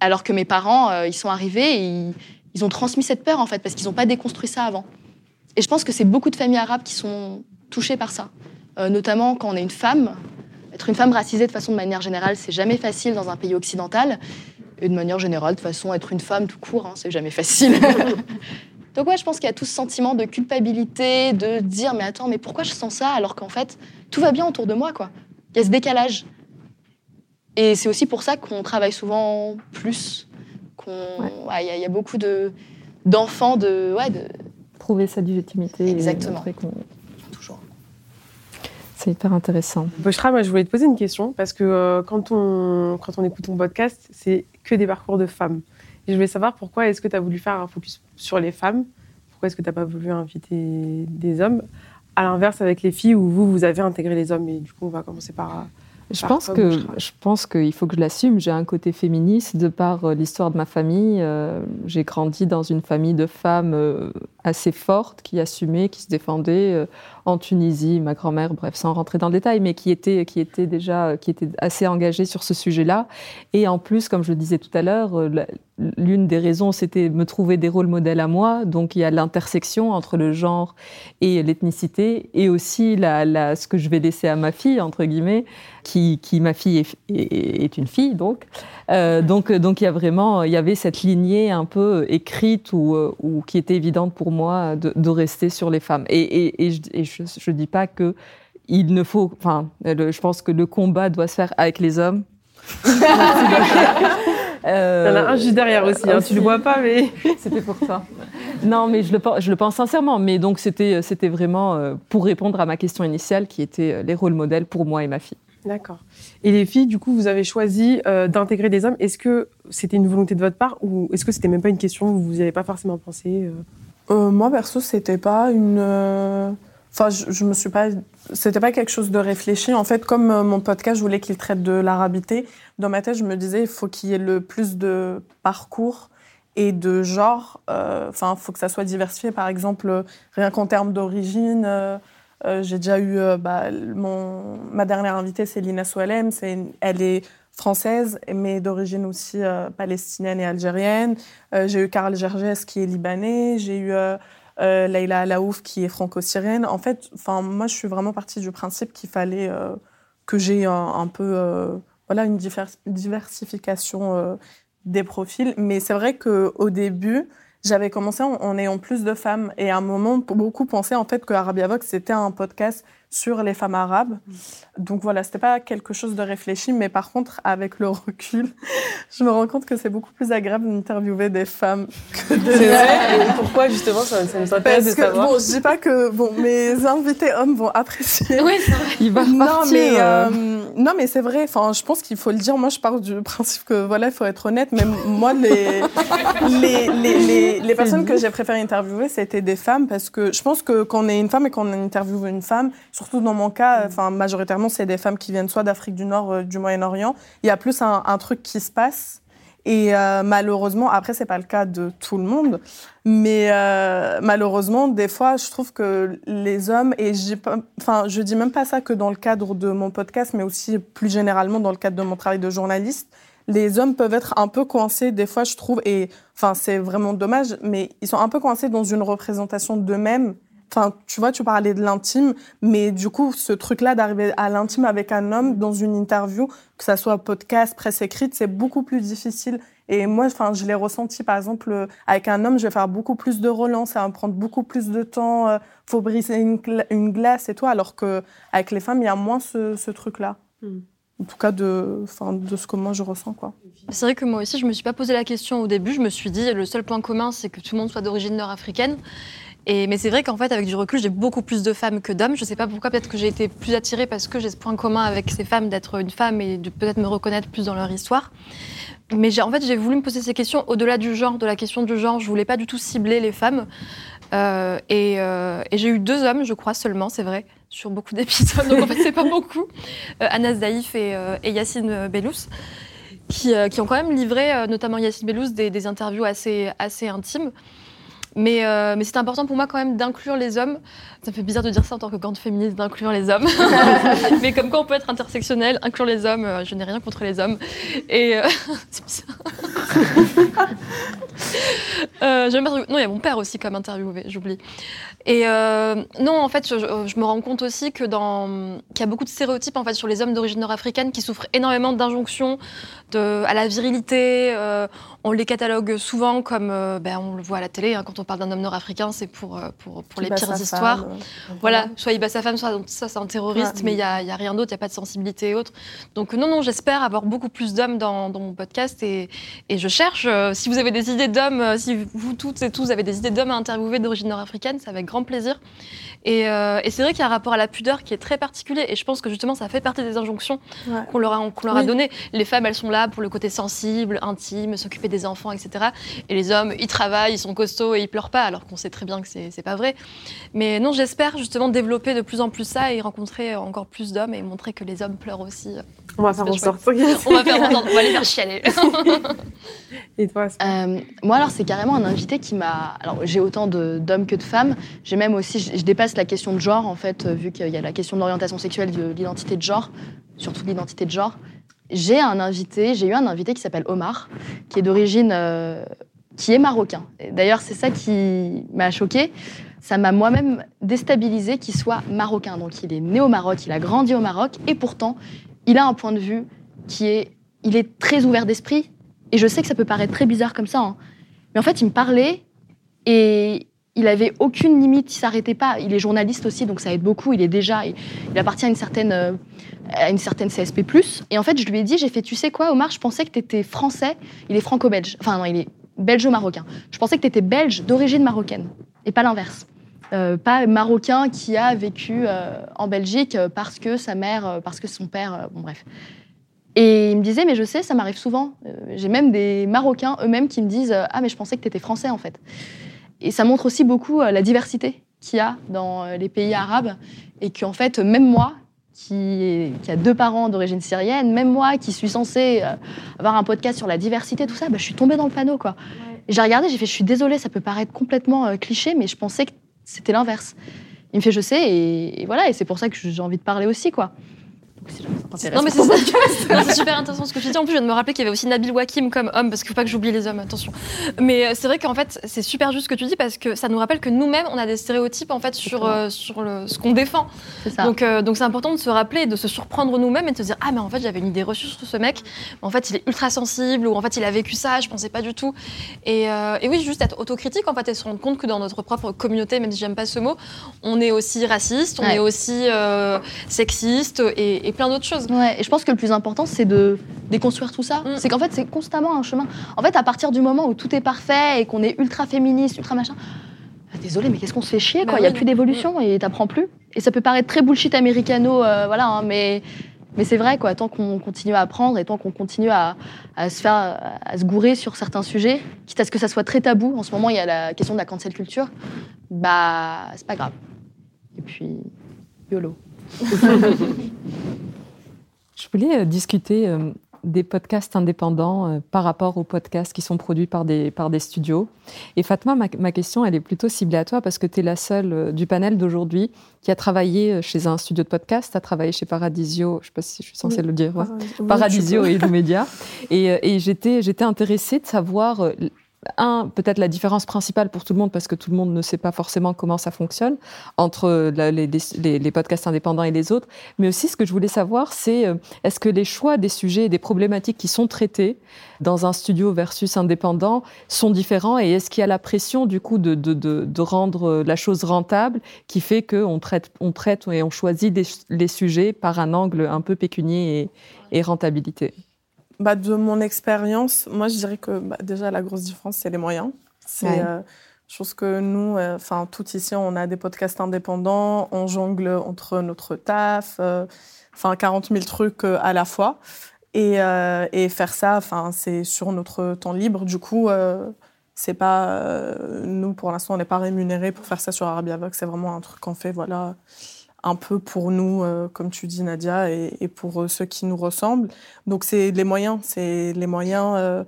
Alors que mes parents, euh, ils sont arrivés et ils, ont transmis cette peur, en fait, parce qu'ils n'ont pas déconstruit ça avant. Et je pense que c'est beaucoup de familles arabes qui sont touchées par ça. Euh, notamment quand on est une femme. Être une femme racisée de façon de manière générale, c'est jamais facile dans un pays occidental. Et de manière générale, de façon, être une femme tout court, hein, c'est jamais facile. Donc ouais, je pense qu'il y a tout ce sentiment de culpabilité, de dire mais attends, mais pourquoi je sens ça alors qu'en fait tout va bien autour de moi quoi. Il y a ce décalage. Et c'est aussi pour ça qu'on travaille souvent plus. ouais, Il y, a- il y a beaucoup de d'enfants de ouais de Prouver sa légitimité. Exactement. toujours. C'est hyper intéressant. Boshra, moi je voulais te poser une question parce que euh, quand, on, quand on écoute ton podcast, c'est que des parcours de femmes. Et je voulais savoir pourquoi est-ce que tu as voulu faire un focus sur les femmes? Pourquoi est-ce que tu n'as pas voulu inviter des hommes? À l'inverse avec les filles où vous, vous avez intégré les hommes. Et du coup, on va commencer par. Je pense que je pense qu'il faut que je l'assume. J'ai un côté féministe de par euh, l'histoire de ma famille. Euh, J'ai grandi dans une famille de femmes euh, assez fortes qui assumaient, qui se défendaient euh, en Tunisie. Ma grand-mère, bref, sans rentrer dans le détail, mais qui était qui était déjà qui était assez engagée sur ce sujet-là. Et en plus, comme je le disais tout à l'heure, euh, l'une des raisons, c'était me trouver des rôles modèles à moi. Donc il y a l'intersection entre le genre et l'ethnicité, et aussi la- ce que je vais laisser à ma fille entre guillemets qui, qui ma fille est, est- est une fille donc. Euh, donc donc il y a vraiment il y avait cette lignée un peu écrite ou, euh, ou qui était évidente pour moi de, de rester sur les femmes. Et, et, et je, et je, je dis pas que il ne faut enfin je pense que le combat doit se faire avec les hommes. Il y en a un juste derrière aussi, hein, tu le vois pas, mais. C'était pour ça. Non, mais je le, pense- je le pense sincèrement. Mais donc, c'était c'était vraiment euh, pour répondre à ma question initiale, qui était euh, les rôles modèles pour moi et ma fille. D'accord. Et les filles, du coup, vous avez choisi euh, d'intégrer des hommes. Est-ce que c'était une volonté de votre part ou est-ce que c'était même pas une question où vous n'y avez pas forcément pensé euh? Euh, moi, perso, c'était pas une. Enfin, je, me suis pas. C'était pas quelque chose de réfléchi. En fait, comme mon podcast, je voulais qu'il traite de l'arabité, dans ma tête, je me disais, il faut qu'il y ait le plus de parcours et de genre. Enfin, il faut que ça soit diversifié. Par exemple, rien qu'en termes d'origine. Euh, J'ai déjà eu. euh, bah, mon... Ma dernière invitée, c'est Lina Soualem. C'est Elle est française, mais d'origine aussi euh, palestinienne et algérienne. J'ai eu Karl Gerges qui est libanais, j'ai eu Leïla Alaouf qui est franco-syrienne. En fait, moi je suis vraiment partie du principe qu'il fallait que j'ai un, peu voilà une divers- diversification des profils. Mais c'est vrai que au début j'avais commencé en, ayant plus de femmes. Et à un moment beaucoup pensaient en fait que Arabia Vox c'était un podcast sur les femmes arabes. Donc voilà, c'était pas quelque chose de réfléchi, mais par contre, avec le recul, je me rends compte que c'est beaucoup plus agréable d'interviewer des femmes que de C'est vrai Et pourquoi justement ça, ça nous intéresse de Parce que, savoir bon, je dis pas que bon, mes invités hommes vont apprécier. Oui, c'est vrai. Il va Non mais, euh, euh, non mais c'est vrai, enfin, je pense qu'il faut le dire. Moi, je pars du principe que voilà, il faut être honnête. Même moi, les, les, les, les, les personnes que j'ai préféré interviewer, c'était des femmes parce que je pense que quand on est une femme et qu'on interviewe une femme, surtout dans mon cas, enfin, majoritairement, c'est des femmes qui viennent soit d'Afrique du Nord, euh, du Moyen-Orient. Il y a plus un, un truc qui se passe. Et euh, malheureusement, après, c'est pas le cas de tout le monde, mais euh, malheureusement, des fois, je trouve que les hommes, et j'ai pas- enfin, je dis même pas ça que dans le cadre de mon podcast, mais aussi plus généralement dans le cadre de mon travail de journaliste, les hommes peuvent être un peu coincés, des fois, je trouve, et enfin, c'est vraiment dommage, mais ils sont un peu coincés dans une représentation d'eux-mêmes. Enfin, tu vois, tu parlais de l'intime, mais du coup, ce truc-là d'arriver à l'intime avec un homme dans une interview, que ça soit podcast, presse écrite, c'est beaucoup plus difficile. Et moi, enfin, je l'ai ressenti, par exemple, euh, avec un homme, je vais faire beaucoup plus de relance, ça va me prendre beaucoup plus de temps, euh, faut briser une, gla- une glace et tout, alors que avec les femmes, il y a moins ce, ce truc-là. Hmm. En tout cas, de, enfin, de ce que moi je ressens, quoi. C'est vrai que moi aussi, je me suis pas posé la question au début. Je me suis dit, le seul point commun, c'est que tout le monde soit d'origine nord-africaine. Mais c'est vrai qu'en fait, avec du recul, j'ai beaucoup plus de femmes que d'hommes. Je sais pas pourquoi, peut-être que j'ai été plus attirée parce que j'ai ce point commun avec ces femmes d'être une femme et de peut-être me reconnaître plus dans leur histoire. mais en fait, j'ai voulu me poser ces questions au-delà du genre, de la question du genre. Je voulais pas du tout cibler les femmes. Euh, et, j'ai eu deux hommes, je crois seulement, c'est vrai, sur beaucoup d'épisodes. Donc en fait, c'est pas beaucoup. Anas Daïf et, et Yacine Bellous. Qui, ont quand même livré, notamment Yacine Bellous, des, interviews assez intimes. Mais, euh, mais c'est important pour moi quand même d'inclure les hommes. Ça me fait bizarre de dire ça en tant que grande féministe, d'inclure les hommes. mais comme quoi on peut être intersectionnel, inclure les hommes, euh, je n'ai rien contre les hommes. Et euh, c'est bizarre. non, il y a mon père aussi comme interviewé, j'oublie. Et non, en fait, je, me rends compte aussi que dans qu'il y a beaucoup de stéréotypes en fait sur les hommes d'origine nord-africaine qui souffrent énormément d'injonctions à la virilité on les catalogue souvent comme, euh, ben, on le voit à la télé, hein, quand on parle d'un homme nord-africain, c'est pour, euh, pour, pour les pires histoires. Euh, voilà, soit il bat sa femme, soit ça c'est un terroriste, mais il n'y a, y a, rien d'autre, il n'y a pas de sensibilité et autres. Donc non, non, j'espère avoir beaucoup plus d'hommes dans, dans, mon podcast et, et je cherche, si vous avez des idées d'hommes, si vous toutes et tous avez des idées d'hommes à interviewer d'origine nord-africaine, c'est avec grand plaisir. Et, et c'est vrai qu'il y a un rapport à la pudeur qui est très particulier et je pense que justement ça fait partie des injonctions qu'on leur a, leur a données. Les femmes, elles sont là pour le côté sensible, intime, s'occuper des enfants, etc. Et les hommes, ils travaillent, ils sont costauds et ils pleurent pas, alors qu'on sait très bien que c'est pas vrai. Mais non, j'espère justement développer de plus en plus ça et rencontrer encore plus d'hommes et montrer que les hommes pleurent aussi. On va faire en sorte. on va faire entendre, on va les faire chialer. et toi euh, Moi, alors, c'est carrément un invité qui m'a. Alors, j'ai autant d'hommes que de femmes. J'ai même aussi. Je, dépasse la question de genre, en fait, vu qu'il y a la question de l'orientation sexuelle, de l'identité de genre, surtout l'identité de genre j'ai un invité, j'ai eu un invité qui s'appelle Omar, qui est d'origine, euh, qui est marocain. D'ailleurs, c'est ça qui m'a choqué. Ça m'a moi-même déstabilisé qu'il soit marocain. Donc, il est né au Maroc, il a grandi au Maroc, et pourtant, il a un point de vue qui est, il est très ouvert d'esprit. Et je sais que ça peut paraître très bizarre comme ça, hein. mais en fait, il me parlait et il avait aucune limite, il s'arrêtait pas. Il est journaliste aussi, donc ça aide beaucoup. Il est déjà, il, appartient à une certaine, euh, à une certaine CSP+. Et en fait, je lui ai dit, j'ai fait, tu sais quoi, Omar, je pensais que tu étais français. Il est franco-belge. Enfin non, il est belgeo-marocain. Je pensais que tu étais belge d'origine marocaine et pas l'inverse. Euh, pas marocain qui a vécu euh, en Belgique parce que sa mère, parce que son père, bon bref. Et il me disait, mais je sais, ça m'arrive souvent. J'ai même des Marocains eux-mêmes qui me disent, ah mais je pensais que tu étais français en fait. Et ça montre aussi beaucoup euh, la diversité qu'il y a dans euh, les pays arabes et qu'en fait, même moi, qui, qui, a deux parents d'origine syrienne, même moi qui suis censée euh, avoir un podcast sur la diversité, tout ça, bah, je suis tombée dans le panneau. Quoi. J'ai regardé, j'ai fait, je suis désolée, ça peut paraître complètement cliché, mais je pensais que c'était l'inverse. Il me fait, je sais, et, et voilà, et c'est pour ça que j'ai envie de parler aussi. quoi. Non, mais c'est super intéressant ce que tu dis. En plus, je viens de me rappeler qu'il y avait aussi Nabil Wakim comme homme, parce qu'il ne faut pas que j'oublie les hommes, attention. Mais euh, c'est vrai qu'en fait, c'est super juste ce que tu dis, parce que ça nous rappelle que nous-mêmes, on a des stéréotypes en fait sur, euh, sur le, ce qu'on défend. Donc, euh, donc c'est important de se rappeler, de se surprendre nous-mêmes et de se dire Ah, mais en fait, j'avais une idée reçue sur ce mec. En fait, il est ultra sensible, ou en fait, il a vécu ça, je pensais pas du tout. Et, et oui, juste être autocritique, en fait, et se rendre compte que dans notre propre communauté, même si j'aime pas ce mot, on est aussi raciste, on est aussi sexiste et, et plein d'autres choses. Ouais, et je pense que le plus important, c'est de déconstruire tout ça. Mm. C'est qu'en fait, c'est constamment un chemin. En fait, à partir du moment où tout est parfait et qu'on est ultra féministe, ultra machin, bah, désolé, mais qu'est-ce qu'on se fait chier, quoi? Bah Il n'y a plus d'évolution mm. et t'apprends plus. Et ça peut paraître très bullshit américano, euh, voilà, hein, mais. Mais c'est vrai, quoi, tant qu'on continue à apprendre et tant qu'on continue à, se faire, à se gourer sur certains sujets, quitte à ce que ça soit très tabou, en ce moment il y a la question de la cancel culture, bah c'est pas grave. Et puis, YOLO. Je voulais euh, discuter euh, des podcasts indépendants euh, par rapport aux podcasts qui sont produits par des, par des studios. Et Fatma, ma, question, elle est plutôt ciblée à toi parce que tu es la seule du panel d'aujourd'hui qui a travaillé chez un studio de podcast, tu as travaillé chez Paradisio, je ne sais pas si je suis censée le dire, Paradisio et Illummedia. Et, et j'étais intéressée de savoir un, peut-être la différence principale pour tout le monde, parce que tout le monde ne sait pas forcément comment ça fonctionne entre les, podcasts indépendants et les autres, mais aussi ce que je voulais savoir, c'est euh, est-ce que les choix des sujets et des problématiques qui sont traités dans un studio versus indépendant sont différents et est-ce qu'il y a la pression du coup de, rendre la chose rentable qui fait qu'on traite, on traite et on choisit les sujets par un angle un peu pécunier et rentabilité? Bah, De mon expérience, moi, je dirais que bah, déjà, la grosse différence, c'est les moyens. C'est euh, chose que nous, euh, enfin, tout ici, on a des podcasts indépendants, on jongle entre notre taf, euh, enfin, 40 000 trucs à la fois. Et, euh, et faire ça, enfin, c'est sur notre temps libre. Du coup, euh, c'est pas euh, nous pour l'instant, on n'est pas rémunérés pour faire ça sur Arabia Vox. C'est vraiment un truc qu'on fait, voilà, un peu pour nous, euh, comme tu dis Nadia, et, pour euh, ceux qui nous ressemblent. Donc c'est les moyens, c'est les moyens. euh,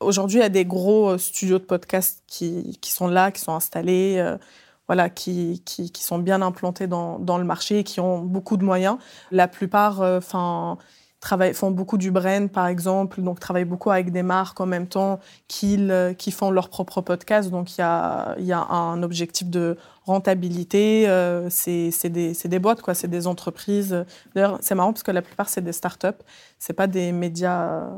Aujourd'hui, il y a des gros studios de podcast qui, sont là, qui sont installés, voilà, qui, sont bien implantés dans, dans le marché et qui ont beaucoup de moyens. La plupart, enfin. Font beaucoup du brand, par exemple, donc travaillent beaucoup avec des marques en même temps qu'ils euh, qui font leur propre podcast. Donc, il y a, y a un objectif de rentabilité. euh, c'est des, des boîtes, quoi. C'est des entreprises. D'ailleurs, c'est marrant parce que la plupart, c'est des startups. C'est pas des médias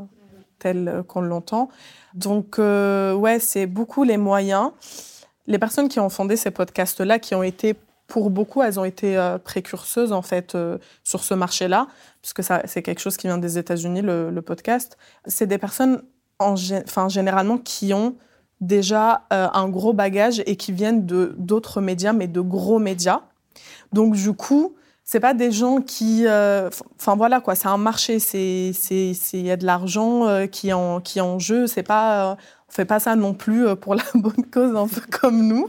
tels qu'on l'entend. Donc, euh, ouais, c'est beaucoup les moyens. Les personnes qui ont fondé ces podcasts-là, qui ont été, pour beaucoup, elles ont été euh, précurseuses, en fait, euh, sur ce marché-là, puisque ça, c'est quelque chose qui vient des États-Unis, le, podcast. C'est des personnes, enfin, généralement, qui ont déjà euh, un gros bagage et qui viennent de d'autres médias, mais de gros médias. Donc, du coup, c'est pas des gens qui, enfin voilà quoi, c'est un marché, c'est il y a de l'argent qui en qui est en jeu. C'est pas, fait pas ça non plus euh, pour la bonne cause, un peu comme nous.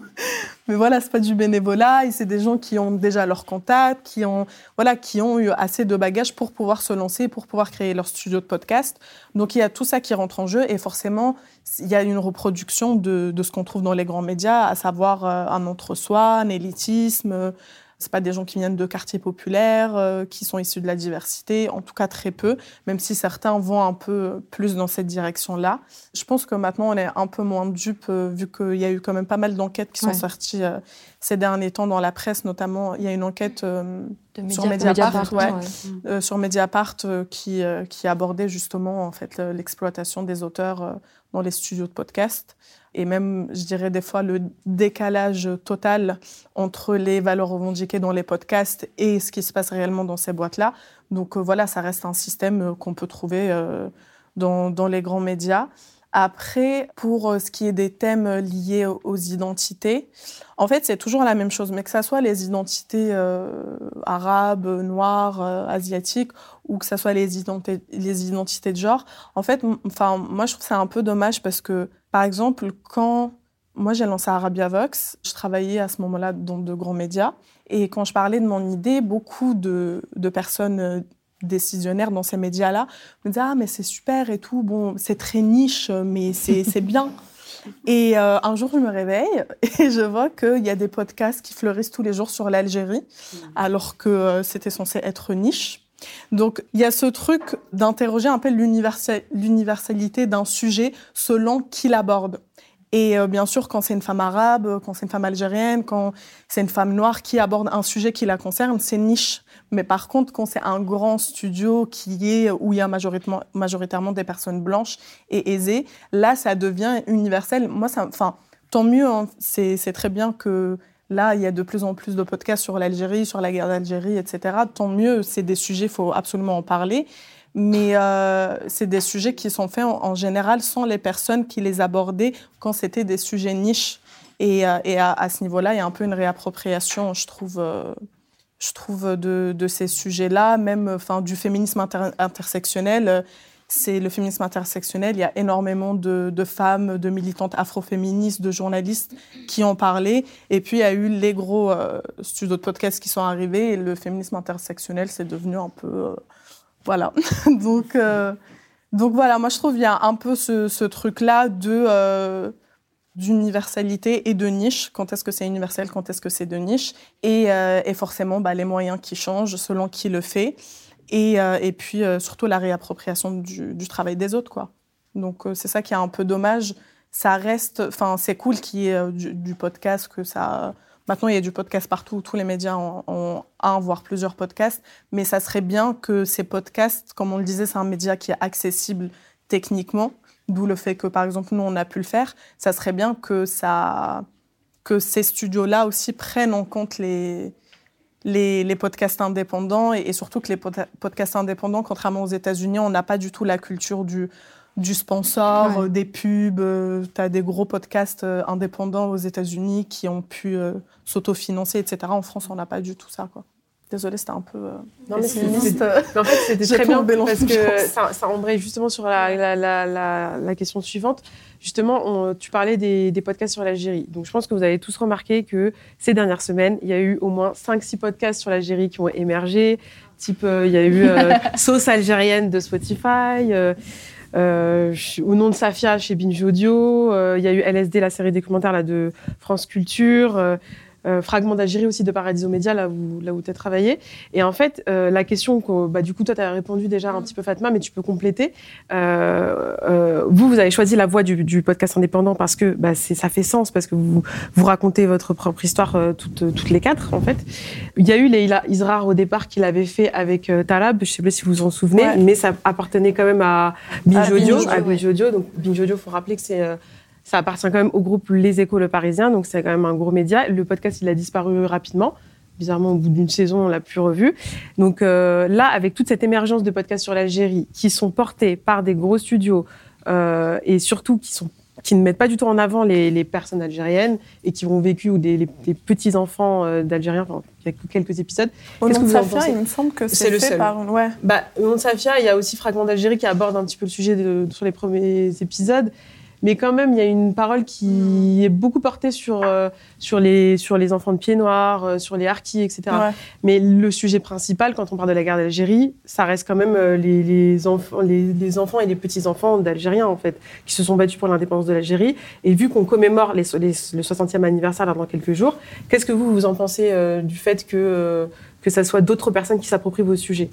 Mais voilà, c'est pas du bénévolat. C'est des gens qui ont déjà leurs contacts, qui ont voilà, qui ont eu assez de bagages pour pouvoir se lancer, pour pouvoir créer leur studio de podcast. Donc il y a tout ça qui rentre en jeu et forcément il y a une reproduction de, de ce qu'on trouve dans les grands médias, à savoir euh, un entre-soi, un élitisme. C'est pas des gens qui viennent de quartiers populaires, euh, qui sont issus de la diversité, en tout cas très peu, même si certains vont un peu plus dans cette direction-là. Je pense que maintenant on est un peu moins dupes, euh, vu qu'il y a eu quand même pas mal d'enquêtes qui Ouais. sont sorties euh, ces derniers temps dans la presse, notamment. Il y a une enquête euh, De sur Mediapart. Mediapart, Mediapart, ouais, ouais. sur Mediapart qui, qui abordait justement en fait le- l'exploitation des auteurs dans les studios de podcast et même je dirais des fois le décalage total entre les valeurs revendiquées dans les podcasts et ce qui se passe réellement dans ces boîtes-là. Donc euh, voilà, ça reste un système euh, qu'on peut trouver euh, dans, dans les grands médias. Après, pour euh, ce qui est des thèmes liés aux identités, en fait, c'est toujours la même chose, mais que ça soit les identités euh, arabes, noires, asiatiques, ou que ça soit les identités, les identités de genre. En fait, enfin, moi, je trouve ça un peu dommage parce que, par exemple, quand moi j'ai lancé Arabia Vox, je travaillais à ce moment-là dans de grands médias, et quand je parlais de mon idée, beaucoup de, de personnes euh, décisionnaires dans ces médias-là me disaient ah mais c'est super et tout, bon c'est très niche, mais c'est c'est bien. Et euh, un jour, je me réveille et je vois qu'il y a des podcasts qui fleurissent tous les jours sur l'Algérie, alors que euh, c'était censé être niche. Donc, il y a ce truc d'interroger un peu l'universal- l'universalité d'un sujet selon qui l'aborde. Et euh, bien sûr, quand c'est une femme arabe, quand c'est une femme algérienne, quand c'est une femme noire qui aborde un sujet qui la concerne, c'est niche. Mais par contre, quand c'est un grand studio qui est où il y a majoritairement, des personnes blanches et aisées, là, ça devient universel. Moi, ça, enfin, tant mieux. hein. C'est très bien que là, il y a de plus en plus de podcasts sur l'Algérie, sur la guerre d'Algérie, etc. Tant mieux. C'est des sujets, faut absolument en parler. Mais euh, c'est des sujets qui sont faits en, général sans les personnes qui les abordaient quand c'était des sujets niches. Et, euh, à, ce niveau-là, il y a un peu une réappropriation, je trouve, euh, je trouve de, ces sujets-là, même enfin, du féminisme inter- intersectionnel. C'est le féminisme intersectionnel. Il y a énormément de, femmes, de militantes afroféministes, de journalistes qui ont parlé. Et puis, il y a eu les gros euh, studios de podcasts qui sont arrivés. Et le féminisme intersectionnel, c'est devenu un peu. euh, voilà. donc, euh, donc voilà, moi je trouve qu'il y a un peu ce, truc-là de d'universalité et de niche. Quand est-ce que c'est universel, quand est-ce que c'est de niche? Et, et forcément bah, les moyens qui changent selon qui le fait. Et, euh, et puis euh, surtout la réappropriation du, travail des autres. Quoi. Donc euh, c'est ça qui est un peu dommage. Ça reste, enfin c'est cool qu'il y ait du, du podcast, que ça... Maintenant, il y a du podcast partout, tous les médias ont, ont un, voire plusieurs podcasts, mais ça serait bien que ces podcasts, comme on le disait, c'est un média qui est accessible techniquement, d'où le fait que, par exemple, nous, on a pu le faire. Ça serait bien que, ça, que ces studios-là aussi prennent en compte les, les, les podcasts indépendants et, et surtout que les pod- podcasts indépendants, contrairement aux États-Unis, on n'a pas du tout la culture du, du sponsor, Ouais. euh, des pubs. tu as des gros podcasts euh, indépendants aux États-Unis qui ont pu euh, s'autofinancer, etc. En France, on n'a pas du tout ça. Quoi. Désolée, c'était un peu euh, Non, mais. Mais en fait, c'était très bien parce que ça, ça embraye justement sur la, la, la, question suivante. Justement, on- tu parlais des, des podcasts sur l'Algérie. Donc, je pense que vous avez tous remarqué que ces dernières semaines, il y a eu au moins 5-6 podcasts sur l'Algérie qui ont émergé. Type, euh, il y a eu euh, Sauce algérienne de Spotify. euh, euh, au nom de Safia chez Binge Audio, euh, il y a eu LSD, la série documentaire là, de France Culture, euh, euh, Fragment d'Algérie aussi de Paradiso Média, là où, là où tu as travaillé. Et en fait, euh, la question, que, bah, du coup, toi, tu as répondu déjà un petit peu, Fatma, mais tu peux compléter. Euh, euh, vous, vous avez choisi la voie du, du podcast indépendant parce que bah, ça fait sens, parce que vous, vous racontez votre propre histoire euh, toutes, toutes les quatre, en fait. Il y a eu Leila Israr au départ qui l'avait fait avec euh, Talab, je sais pas si vous vous en souvenez, Ouais. mais ça appartenait quand même à Binge À Binge Audio. À. Binge Audio. Donc, Binge Audio, faut rappeler que c'est. Ça appartient quand même au groupe Les Échos Le Parisien, donc c'est quand même un gros média. Le podcast, il a disparu rapidement. Bizarrement, au bout d'une saison, on l'a plus revu. Donc euh, là, avec toute cette émergence de podcasts sur l'Algérie, qui sont portés par des gros studios euh, et surtout qui sont qui ne mettent pas du tout en avant les, les personnes algériennes et qui ont vécu ou des, les- des petits enfants euh, d'Algériens. Enfin, il y a que quelques épisodes. Au Qu'est-ce nom que de vous en Safia, il me semble que C'est c'est le fait seul. par... Ouais. Bah, au nom de Safia, il y a aussi Fragment d'Algérie qui aborde un petit peu le sujet de- sur les premiers épisodes. Mais quand même, il y a une parole qui est beaucoup portée sur, euh, sur, les, sur les enfants de pieds noirs, euh, sur les harkis, etc. Ouais. Mais le sujet principal, quand on parle de la guerre d'Algérie, ça reste quand même euh, les, les, enfants, les, les enfants et les petits-enfants d'Algériens, en fait, qui se sont battus pour l'indépendance de l'Algérie. Et vu qu'on commémore les, le 60e anniversaire là, dans quelques jours, qu'est-ce que vous, vous en pensez du fait que, que ça soit d'autres personnes qui s'approprient vos sujets?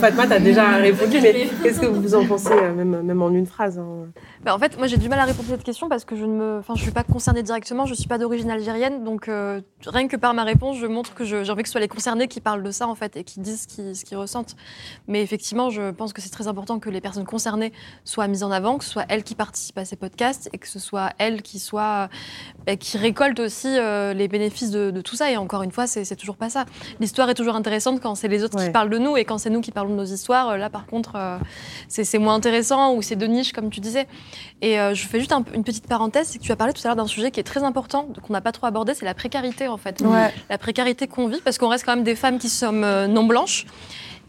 Fatma, tu as déjà répondu, mais qu'est-ce que vous en pensez, euh, même, même en une phrase hein? Bah, en fait, moi j'ai du mal à répondre à cette question parce que je ne me, enfin, je suis pas concernée directement, je suis pas d'origine algérienne, donc euh, rien que par ma réponse, je montre que j'ai envie que ce soit les concernés qui parlent de ça en fait et qui disent ce qu'ils ce qu'ils ressentent. Mais effectivement, je pense que c'est très important que les personnes concernées soient mises en avant, que ce soit elles qui participent à ces podcasts et que ce soit elles qui soient, bah, qui récoltent aussi euh, les bénéfices de, de tout ça. Et encore une fois, c'est toujours pas ça. L'histoire est toujours intéressante quand c'est les autres Ouais. qui parlent de nous et quand c'est nous qui parlons de nos histoires. Là, par contre, euh, c'est moins intéressant ou c'est de niche, comme tu disais. Et euh, je fais juste un une petite parenthèse, c'est que tu as parlé tout à l'heure d'un sujet qui est très important, qu'on n'a pas trop abordé, c'est la précarité en fait. Ouais. La précarité qu'on vit, parce qu'on reste quand même des femmes qui sommes non blanches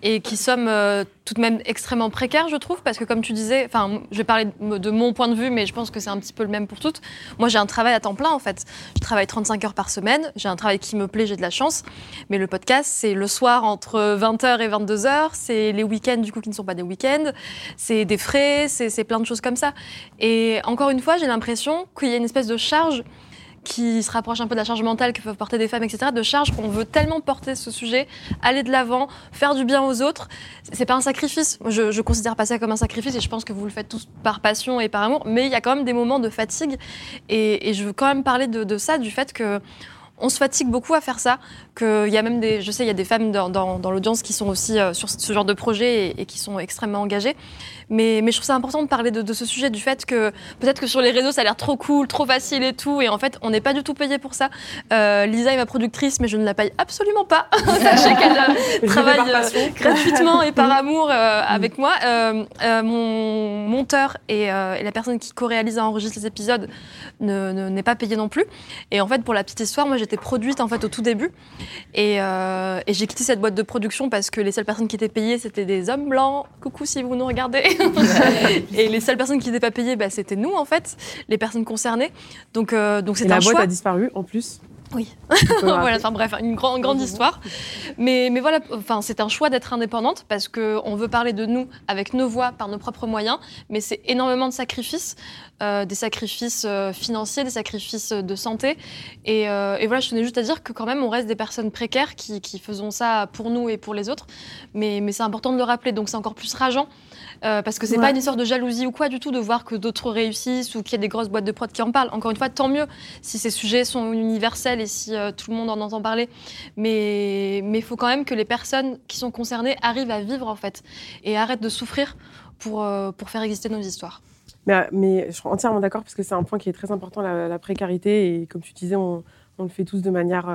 et qui sommes euh, tout de même extrêmement précaires, je trouve, parce que comme tu disais, enfin, je vais parler de, de mon point de vue, mais je pense que c'est un petit peu le même pour toutes. Moi, j'ai un travail à temps plein en fait. Je travaille 35 heures par semaine, j'ai un travail qui me plaît, j'ai de la chance, mais le podcast, c'est le soir entre 20h et 22h, c'est les week-ends du coup qui ne sont pas des week-ends, c'est des frais, c'est plein de choses comme ça. Et encore une fois, j'ai l'impression qu'il y a une espèce de charge qui se rapproche un peu de la charge mentale que peuvent porter des femmes, etc., de charge qu'on veut tellement porter ce sujet, aller de l'avant, faire du bien aux autres. C'est pas un sacrifice. Je, considère pas ça comme un sacrifice et je pense que vous le faites tous par passion et par amour, mais il y a quand même des moments de fatigue et, je veux quand même parler de ça, du fait que on se fatigue beaucoup à faire ça, qu'il y a même des, je sais, il y a des femmes dans, dans- dans l'audience qui sont aussi euh, sur ce genre de projet et, et qui sont extrêmement engagées. Mais, mais je trouve ça important de parler de, de ce sujet, du fait que peut-être que sur les réseaux, ça a l'air trop cool, trop facile et tout, et en fait, on n'est pas du tout payé pour ça. Euh, Lisa est ma productrice, mais je ne la paye absolument pas. Sachez qu'elle euh, travaille euh, gratuitement et par amour avec moi. Mon monteur et, et la personne qui co-réalise et enregistre les épisodes ne- ne- n'est pas payé non plus. Et en fait, pour la petite histoire, moi produite en fait au tout début. Et, euh, et j'ai quitté cette boîte de production parce que les seules personnes qui étaient payées, c'était des hommes blancs. Coucou si vous nous regardez. et les seules personnes qui n'étaient pas payées, bah, c'était nous en fait, les personnes concernées. Donc euh, donc c'est la boîte choix. a disparu en plus. Oui. Voilà, enfin bref, une, grande une grande histoire. Mais, mais voilà, enfin, c'est un choix d'être indépendante parce qu'on veut parler de nous avec nos voix, par nos propres moyens, mais c'est énormément de sacrifices, euh, des sacrifices euh, financiers, des sacrifices de santé. Et, euh, et voilà, je tenais juste à dire que quand même, on reste des personnes précaires qui, qui faisons ça pour nous et pour les autres. Mais, mais c'est important de le rappeler, donc c'est encore plus rageant. Euh, parce que c'est Ouais. pas une histoire de jalousie ou quoi du tout de voir que d'autres réussissent ou qu'il y a des grosses boîtes de prod qui en parlent. Encore une fois, tant mieux si ces sujets sont universels et si euh, tout le monde en entend parler. Mais il faut quand même que les personnes qui sont concernées arrivent à vivre en fait et arrêtent de souffrir pour, euh, pour faire exister nos histoires. Mais, mais je suis entièrement d'accord parce que c'est un point qui est très important, la, la précarité. Et comme tu disais, on, on le fait tous de manière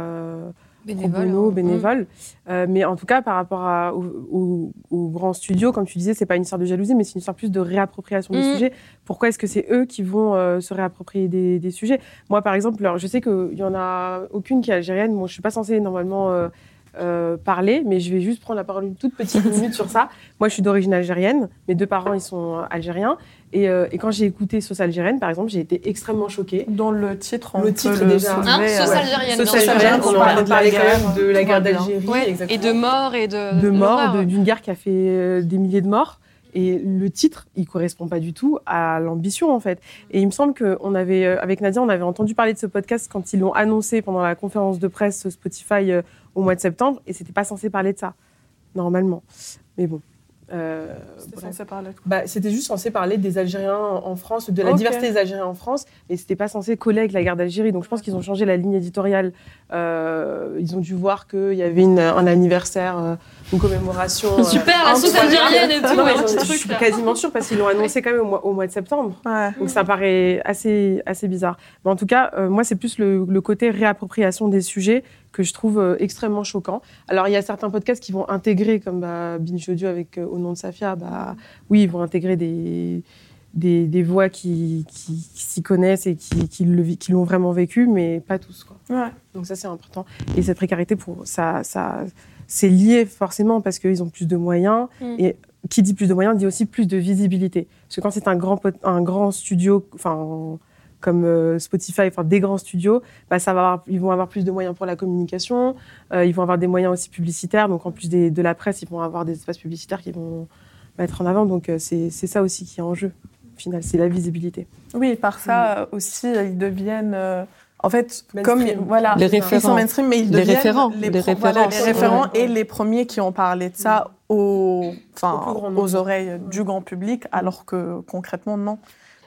bono, hein. bénévole. Euh, mais en tout cas, par rapport à, au, au- au grand studio, comme tu disais, c'est pas une histoire de jalousie, mais c'est une histoire plus de réappropriation des Mhm. sujets. Pourquoi est-ce que c'est eux qui vont euh, se réapproprier des, des sujets? Moi, par exemple, alors, je sais qu'il y en a aucune qui est algérienne. Moi, je suis pas censée normalement. euh, euh, parler, mais je vais juste prendre la parole une toute petite minute sur ça. Moi, je suis d'origine algérienne. Mes deux parents, ils sont algériens. Et, euh, et quand j'ai écouté Sauce algérienne, par exemple, j'ai été extrêmement choquée. Dans le titre, on Le peut titre, le déjà. Hein, euh, sauce ouais. algérienne, Sauce algérienne, on on parlait de la quand guerre, même de la guerre d'Algérie, Ouais, et de morts et de, de morts, d'une guerre qui a fait euh, des milliers de morts. Et le titre, il correspond pas du tout à l'ambition en fait. Et il me semble qu'on avait, avec Nadia, on avait entendu parler de ce podcast quand ils l'ont annoncé pendant la conférence de presse Spotify euh, au mois de septembre, et c'était pas censé parler de ça normalement. Mais bon. euh, C'était bref. censé parler de quoi Bah, c'était juste censé parler des Algériens en France, de la diversité des Algériens en France, mais c'était pas censé coller avec la guerre d'Algérie. Donc je pense qu'ils ont changé la ligne éditoriale. Euh, ils ont dû voir qu'il y avait une- un anniversaire, euh, une commémoration. euh, Super, la sauce algérienne et tout, Non, ouais, je truc, suis là. quasiment sûre parce qu'ils l'ont annoncé quand même au mois, au mois de septembre. Ouais. Donc ça paraît assez, assez bizarre. Mais en tout cas, euh, moi, c'est plus le, le côté réappropriation des sujets que je trouve euh, extrêmement choquant. Alors, il y a certains podcasts qui vont intégrer, comme bah, Binge Audio avec euh, Au nom de Safia, bah, oui, ils vont intégrer des, des, des voix qui, qui, qui s'y connaissent et qui, qui le vi- qui l'ont vraiment vécu, mais pas tous. Quoi. Ouais. Donc ça, c'est important. Et cette précarité, pour, ça, ça, c'est lié forcément parce qu'ils ont plus de moyens. Mm. Et qui dit plus de moyens dit aussi plus de visibilité. Parce que quand c'est un grand, un grand studio, enfin comme euh, Spotify, enfin des grands studios, bah, ça va avoir- ils vont avoir plus de moyens pour la communication, euh, ils vont avoir des moyens aussi publicitaires. Donc en plus des- de la presse, ils vont avoir des espaces publicitaires qui vont mettre en avant. Donc euh, c'est ça aussi qui est en jeu. Au final, c'est la visibilité. Oui, par ça euh, aussi, ils deviennent. euh, en fait, Mainstream. comme voilà, Les ils sont référents. mainstream, mais ils Les deviennent référents, les, les pro- voilà, références, les référents ouais. et les premiers qui ont parlé de ça aux, enfin, Au aux oreilles du grand public, alors que concrètement non.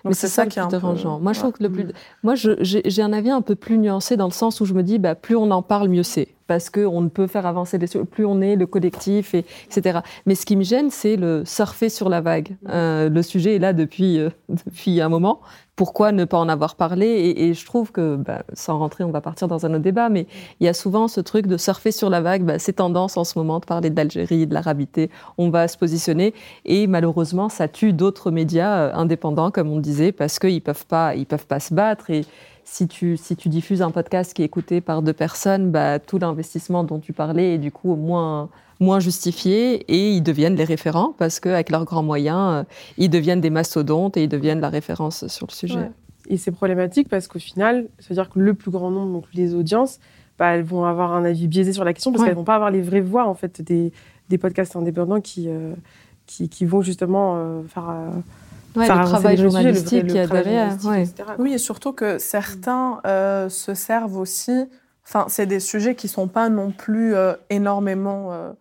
Mais c'est ça, qui est un peu- dérangeant. Moi, je ouais. trouve que le plus, moi, j'ai j'ai un avis un peu plus nuancé dans le sens où je me dis, bah, plus on en parle, mieux c'est, parce que on ne peut faire avancer les choses. Plus on est le collectif, et etc. Mais ce qui me gêne, c'est le surfer sur la vague. Euh, le sujet est là depuis euh, depuis un moment. Pourquoi ne pas en avoir parlé? Et, je trouve que, bah, sans rentrer, on va partir dans un autre débat, mais il y a souvent ce truc de surfer sur la vague. Bah, c'est tendance en ce moment de parler de l'Algérie, de l'arabité. On va se positionner et malheureusement, ça tue d'autres médias euh, indépendants, comme on disait, parce qu'ils peuvent pas, peuvent pas se battre. Si tu, si tu diffuses un podcast qui est écouté par deux personnes, bah, tout l'investissement dont tu parlais est du coup moins, moins justifié et ils deviennent les référents parce qu'avec leurs grands moyens, euh, ils deviennent des mastodontes et ils deviennent la référence sur le sujet. Ouais. Et c'est problématique parce qu'au final, c'est-à-dire que le plus grand nombre, donc les audiences, bah, elles vont avoir un avis biaisé sur la question parce Ouais. qu'elles vont pas avoir les vraies voix en fait des, des podcasts indépendants qui, euh, qui, qui vont justement euh, faire, euh, Ouais, le travail journalistique le qu'il y a derrière. ouais. Oui, et surtout que certains euh, se servent aussi. Enfin, c'est des sujets qui sont pas non plus euh, énormément euh,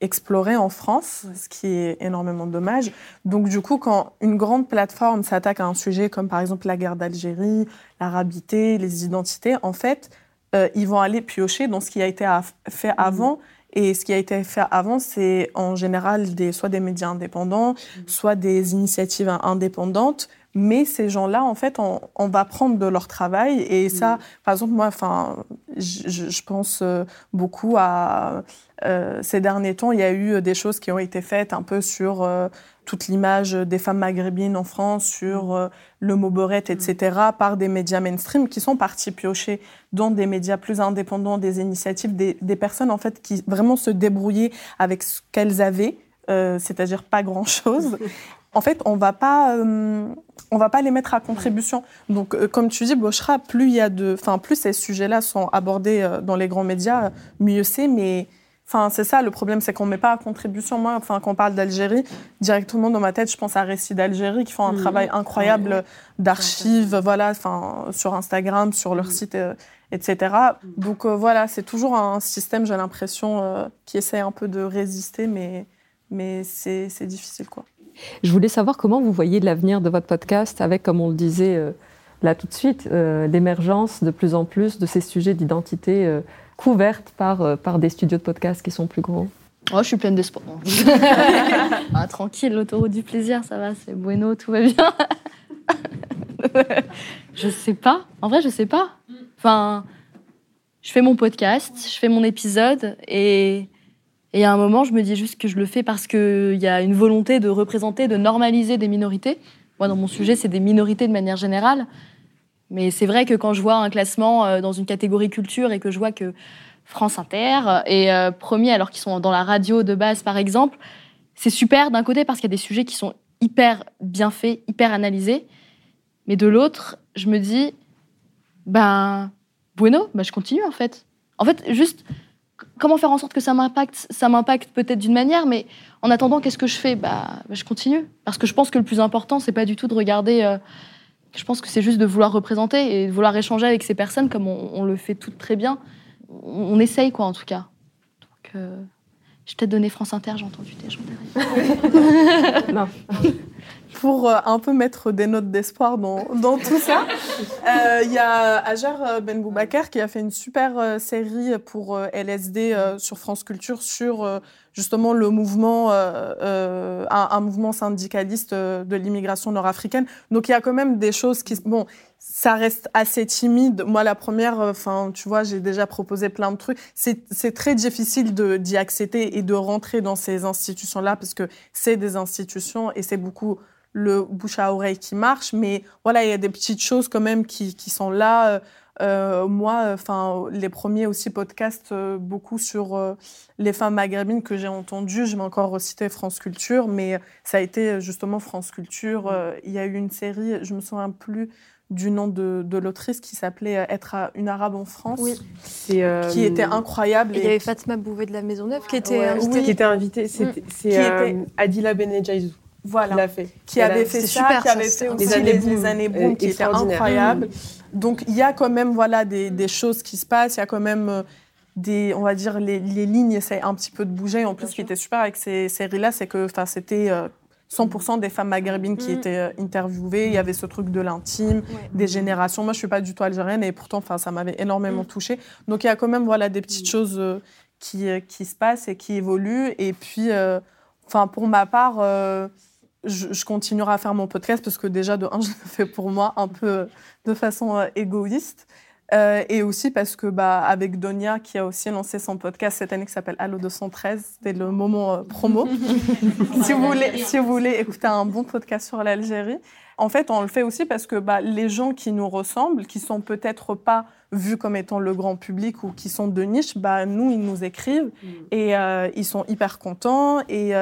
explorés en France, Ouais. ce qui est énormément dommage. Donc, du coup, quand une grande plateforme s'attaque à un sujet comme par exemple la guerre d'Algérie, l'arabité, les identités, en fait, euh, ils vont aller piocher dans ce qui a été fait avant. Et ce qui a été fait avant, c'est en général des, soit des médias indépendants, soit des initiatives indépendantes. Mais ces gens-là, en fait, on, on va prendre de leur travail. Et ça, par exemple, moi, enfin, je, pense euh, beaucoup à euh, ces derniers temps, il y a eu des choses qui ont été faites un peu sur euh, toute l'image des femmes maghrébines en France, sur euh, le mot beurette, etc., par des médias mainstream qui sont partis piocher dans des médias plus indépendants, des initiatives, des, des personnes en fait qui vraiment se débrouillaient avec ce qu'elles avaient, euh, c'est-à-dire pas grand-chose. En fait, on va pas, euh, on va pas les mettre à contribution. Donc, euh, comme tu dis, Bochra, plus il y a de, enfin, plus ces sujets-là sont abordés euh, dans les grands médias, mieux c'est. Mais Enfin, c'est ça le problème, c'est qu'on met pas à contribution. Moi, enfin, quand on parle d'Algérie, directement dans ma tête, je pense à Récits d'Algérie qui font un Mhm. travail incroyable d'archives, voilà, enfin, sur Instagram, sur leur site, euh, etc. Donc euh, voilà, c'est toujours un système, j'ai l'impression, qui essaie un peu de résister, mais mais c'est c'est difficile, quoi. Je voulais savoir comment vous voyez l'avenir de votre podcast avec, comme on le disait euh, là tout de suite, euh, l'émergence de plus en plus de ces sujets d'identité euh, couvertes par, euh, par des studios de podcast qui sont plus gros. Oh, je suis pleine d'espoir. ah, tranquille, l'autoroute du plaisir, ça va, c'est bueno, tout va bien. je sais pas. En vrai, je sais pas. Enfin, je fais mon podcast, je fais mon épisode et et à un moment, je me dis juste que je le fais parce qu'il y a une volonté de représenter, de normaliser des minorités. Moi, dans mon sujet, c'est des minorités de manière générale. Mais c'est vrai que quand je vois un classement euh, dans une catégorie culture et que je vois que France Inter et premier alors qu'ils sont dans la radio de base par exemple. C'est super d'un côté parce qu'il y a des sujets qui sont hyper bien faits, hyper analysés, mais de l'autre, je me dis, ben, bueno, ben, je continue en fait. En fait, juste comment faire en sorte que ça m'impacte Ça m'impacte peut-être d'une manière, mais en attendant, qu'est-ce que je fais? Bah, bah, je continue. Parce que je pense que le plus important, c'est pas du tout de regarder. Euh, je pense que c'est juste de vouloir représenter et de vouloir échanger avec ces personnes comme on, le fait toutes très bien. On, essaye, quoi, en tout cas. Donc, euh, je t'ai donné France Inter, j'ai entendu tes gens derrière. non. pour euh, un peu mettre des notes d'espoir dans, dans, tout ça. Euh, il y a Ager euh, Ben Boubaker qui a fait une super série pour LSD sur France Culture sur justement le mouvement, un, un, mouvement syndicaliste de l'immigration nord-africaine. Donc il y a quand même des choses qui, bon, ça reste assez timide. Moi, la première, enfin, tu vois, j'ai déjà proposé plein de trucs. C'est très difficile d'y accéder et de rentrer dans ces institutions-là parce que c'est des institutions et c'est beaucoup le bouche à oreille qui marche, mais voilà, il y a des petites choses quand même qui, qui sont là. Euh, euh moi, enfin, les premiers aussi podcasts, euh, beaucoup sur euh, les femmes maghrébines que j'ai entendues. Je vais encore reciter France Culture, mais ça a été justement France Culture. il y a eu une série, je me souviens plus du nom de, de l'autrice qui s'appelait Être une arabe en France, oui. qui était incroyable. il y avait Fatma Bouvet de la Maisonneuve qui était, qui était invitée. C'est Adila Benejaizou voilà, qui avait fait ça, qui avait fait aussi les années boom, les années boom qui étaient incroyables. Donc il y a quand même voilà des, des, choses qui se passent, il y a quand même euh, des, on va dire les, les lignes essaient un petit peu de bouger. En plus, ce qui était super avec ces séries-là, c'est que enfin c'était 100% euh, des femmes maghrébines qui mm. étaient euh, interviewées. Il y avait ce truc de l'intime, des générations. Moi, je suis pas du tout algérienne et pourtant, enfin, ça m'avait énormément mm. touchée. Donc, il y a quand même voilà des petites mm. choses qui, qui se passent et qui évoluent. Et puis, enfin, pour ma part je, continuerai à faire mon podcast parce que déjà, de un, je le fais pour moi un peu de façon euh, égoïste. Euh, et aussi parce que bah, avec Donia qui a aussi lancé son podcast cette année qui s'appelle Allo 213, c'était le moment euh, promo. si, vous voulez, si vous voulez écouter un bon podcast sur l'Algérie, en fait, on le fait aussi parce que bah, les gens qui nous ressemblent, qui sont peut-être pas vus comme étant le grand public ou qui sont de niche, bah, nous, ils nous écrivent mm. et ils sont hyper contents et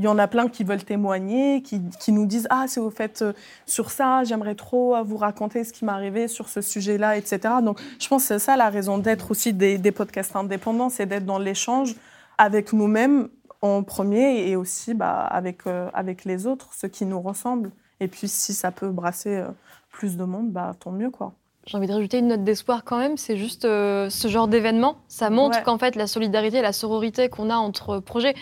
il y en a plein qui veulent témoigner, qui, qui nous disent Ah, c'est au fait euh, sur ça, j'aimerais trop euh, vous raconter ce qui m'est arrivé sur ce sujet-là, etc. Donc, je pense que c'est ça la raison d'être aussi des, des podcasts indépendants, c'est d'être dans l'échange avec nous-mêmes en premier et aussi bah, avec, euh, avec les autres, ceux qui nous ressemblent. Et puis, si ça peut brasser plus de monde, bah, tant mieux, quoi. J'ai envie de rajouter une note d'espoir quand même, c'est juste ce genre d'événement, ça montre qu'en fait la solidarité et la sororité qu'on a entre projets,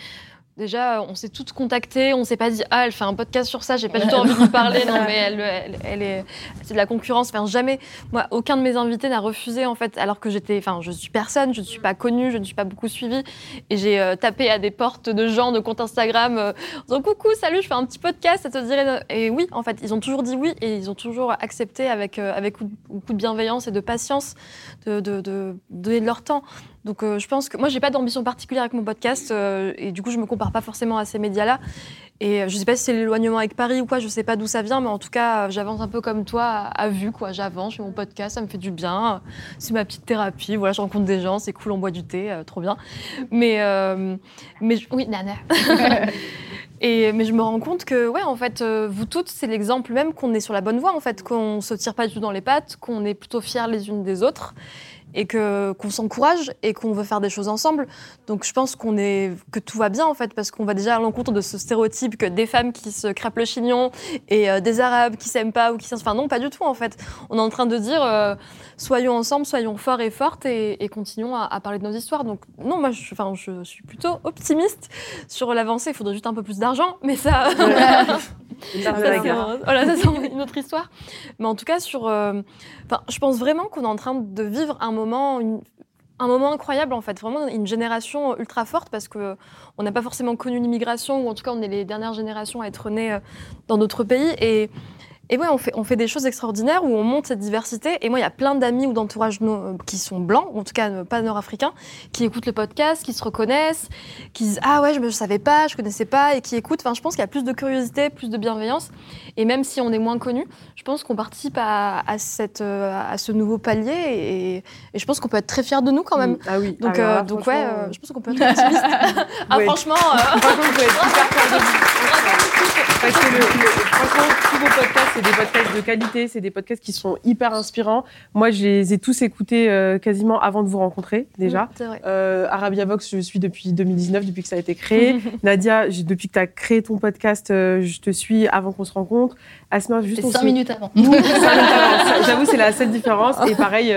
Déjà, on s'est toutes contactées, on s'est pas dit ah elle fait un podcast sur ça, j'ai pas du tout envie de lui parler. Non mais elle, elle, est, c'est de la concurrence. Enfin jamais, moi aucun de mes invités n'a refusé en fait, alors que j'étais, enfin je suis personne, je ne suis pas connue, je ne suis pas beaucoup suivie, et j'ai euh, tapé à des portes de gens de compte Instagram, euh, en disant coucou, salut, je fais un petit podcast, ça te dirait Et oui, en fait, ils ont toujours dit oui et ils ont toujours accepté avec euh, avec beaucoup de bienveillance et de patience de, de, de leur temps. Donc euh, je pense que moi j'ai pas d'ambition particulière avec mon podcast euh, et du coup je me compare pas forcément à ces médias-là. Et euh, je sais pas si c'est l'éloignement avec Paris ou quoi, je sais pas d'où ça vient, mais en tout cas j'avance un peu comme toi à, vue quoi. J'avance, je fais mon podcast, ça me fait du bien, c'est ma petite thérapie. Voilà, je rencontre des gens, c'est cool, on boit du thé, trop bien. Mais mais oui, nana. Et, mais je me rends compte que, ouais, en fait, vous toutes, c'est l'exemple même qu'on est sur la bonne voie, en fait, qu'on se tire pas du tout dans les pattes, qu'on est plutôt fiers les unes des autres et que qu'on s'encourage et qu'on veut faire des choses ensemble. Donc je pense qu'on est que tout va bien en fait parce qu'on va déjà à l'encontre de ce stéréotype que des femmes qui se crêpent le chignon et euh, des arabes qui s'aiment pas ou qui enfin non pas du tout en fait. On est en train de dire euh, soyons ensemble, soyons forts et fortes et, continuons à, parler de nos histoires. Donc non moi je, enfin je suis plutôt optimiste sur l'avancée. Il faudrait juste un peu plus d'argent, mais ça. voilà, ça c'est une autre histoire. Mais en tout cas, sur, euh, je pense vraiment qu'on est en train de vivre un moment, un moment incroyable en fait, vraiment une génération ultra forte parce que on n'a pas forcément connu l'immigration ou en tout cas on est les dernières générations à être nées euh, dans notre pays. Et Et ouais, on fait, on fait des choses extraordinaires où on monte cette diversité. Et moi, il y a plein d'amis ou d'entourages no- qui sont blancs, ou en tout cas euh, pas nord-africains, qui écoutent le podcast, qui se reconnaissent, qui disent Ah ouais, je ne savais pas, je connaissais pas, et qui écoutent. Enfin, je pense qu'il y a plus de curiosité, plus de bienveillance. Et même si on est moins connu, je pense qu'on participe à, à cette, euh, à ce nouveau palier. Et, et je pense qu'on peut être très fiers de nous quand même. Ah oui. Donc, Alors euh, là, donc ouais, euh, je pense qu'on peut être optimiste. ah, franchement. euh, vous pouvez être super fiers de vous. Parce que le, le- franchement, tous vos podcasts, c'est des podcasts de qualité, c'est des podcasts qui sont hyper inspirants. Moi, je les ai tous écoutés euh, quasiment avant de vous rencontrer, déjà. Euh, Arabia Vox, je suis depuis 2019, depuis que ça a été créé. Nadia, depuis que tu as créé ton podcast, euh, je te suis avant qu'on se rencontre. Asma, juste C'est on cinq se- minutes avant. Nous, cinq minutes avant. Ça, J'avoue, c'est la seule différence. Et pareil,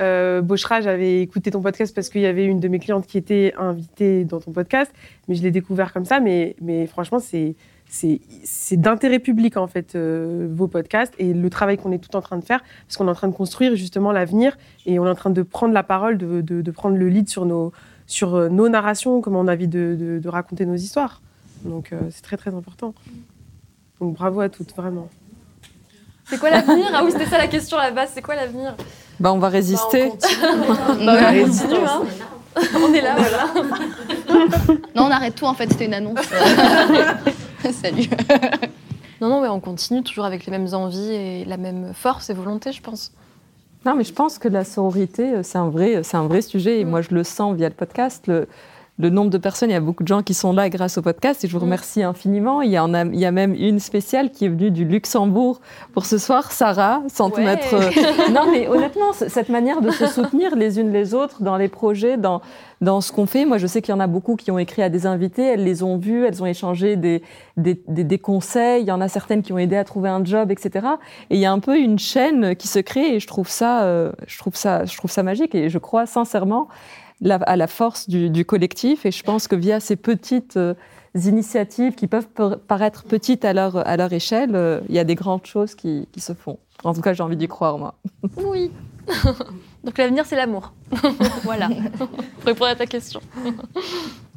euh, j'avais écouté ton podcast parce qu'il y avait une de mes clientes qui était invitée dans ton podcast, mais je l'ai découvert comme ça. Mais, mais franchement, c'est c'est d'intérêt public en fait euh, vos podcasts et le travail qu'on est tout en train de faire parce qu'on est en train de construire justement l'avenir et on est en train de prendre la parole, de, de, de prendre le lead sur nos sur euh, nos narrations, comment on a envie de, de, de raconter nos histoires. Donc euh, c'est très très important. Donc bravo à toutes vraiment. C'est quoi l'avenir? Ah oui, c'était ça la question à la base. C'est quoi l'avenir? Bah, on va résister. Bah, on continue, hein. On est là, voilà. Non, on arrête tout en fait, c'était une annonce. Salut. Non, non, mais on continue toujours avec les mêmes envies et la même force et volonté, je pense. Non, mais je pense que la sororité, euh, c'est un vrai, c'est un vrai sujet. Et Mm. moi, je le sens via le podcast. Le, le nombre de personnes, il y a beaucoup de gens qui sont là grâce au podcast et je vous Mm. remercie infiniment. Il y, en a, il y a même une spéciale qui est venue du Luxembourg pour ce soir, Sarah, sans te Ouais. mettre. euh, Non, mais honnêtement, cette manière de se soutenir les unes les autres dans les projets, dans, dans ce qu'on fait. Moi, je sais qu'il y en a beaucoup qui ont écrit à des invités, elles les ont vus, elles ont échangé des, des, des, des conseils. Il y en a certaines qui ont aidé à trouver un job, etc. Et il y a un peu une chaîne qui se crée et je trouve ça, euh, je trouve ça, je trouve ça magique et je crois sincèrement la- à la force du, du collectif. Et je pense que via ces petites euh, initiatives qui peuvent par- paraître petites à leur, à leur échelle, euh, il y a des grandes choses qui, qui se font. En tout cas, j'ai envie d'y croire, moi. Oui. Donc l'avenir, c'est l'amour. voilà. Pour répondre à ta question.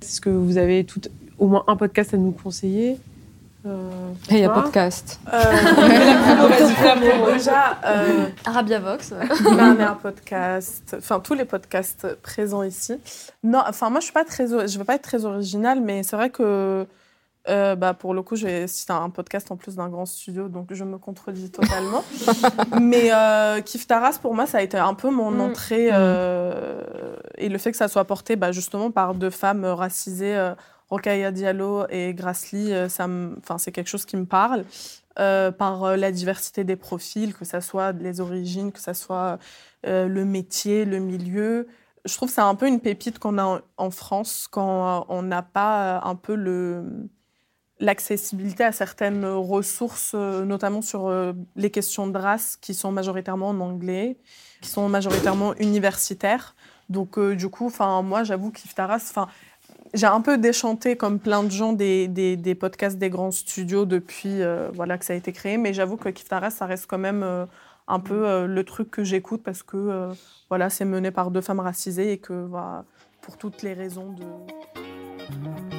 Est-ce que vous avez tout, au moins un podcast à nous conseiller? Et il y a podcast. Euh, déjà, euh, Arabia Vox. mère podcast, enfin tous les podcasts présents ici. Non, enfin moi je suis pas très, je vais pas être très originale, mais c'est vrai que euh, bah, pour le coup, j'ai- c'est un podcast en plus d'un grand studio, donc je me contredis totalement. mais euh, Kif Taras, pour moi, ça a été un peu mon Mm. entrée euh, et le fait que ça soit porté bah, justement par deux femmes racisées, Rokhaya Diallo et Grace Lee, euh, enfin, c'est quelque chose qui me parle. Euh, par euh, la diversité des profils, que ça soit les origines, que ça soit le métier, le milieu. Je trouve que c'est un peu une pépite qu'on a en, France quand on n'a pas un peu l'accessibilité à certaines ressources, notamment sur les questions de race qui sont majoritairement en anglais, qui sont majoritairement universitaires. Donc du coup, moi j'avoue qu'Yves Taras, enfin j'ai un peu déchanté comme plein de gens des, des, des podcasts des grands studios depuis euh, voilà que ça a été créé, mais j'avoue que Kif Taras ça reste quand même euh, un peu euh, le truc que j'écoute parce que voilà c'est mené par deux femmes racisées et que voilà, pour toutes les raisons de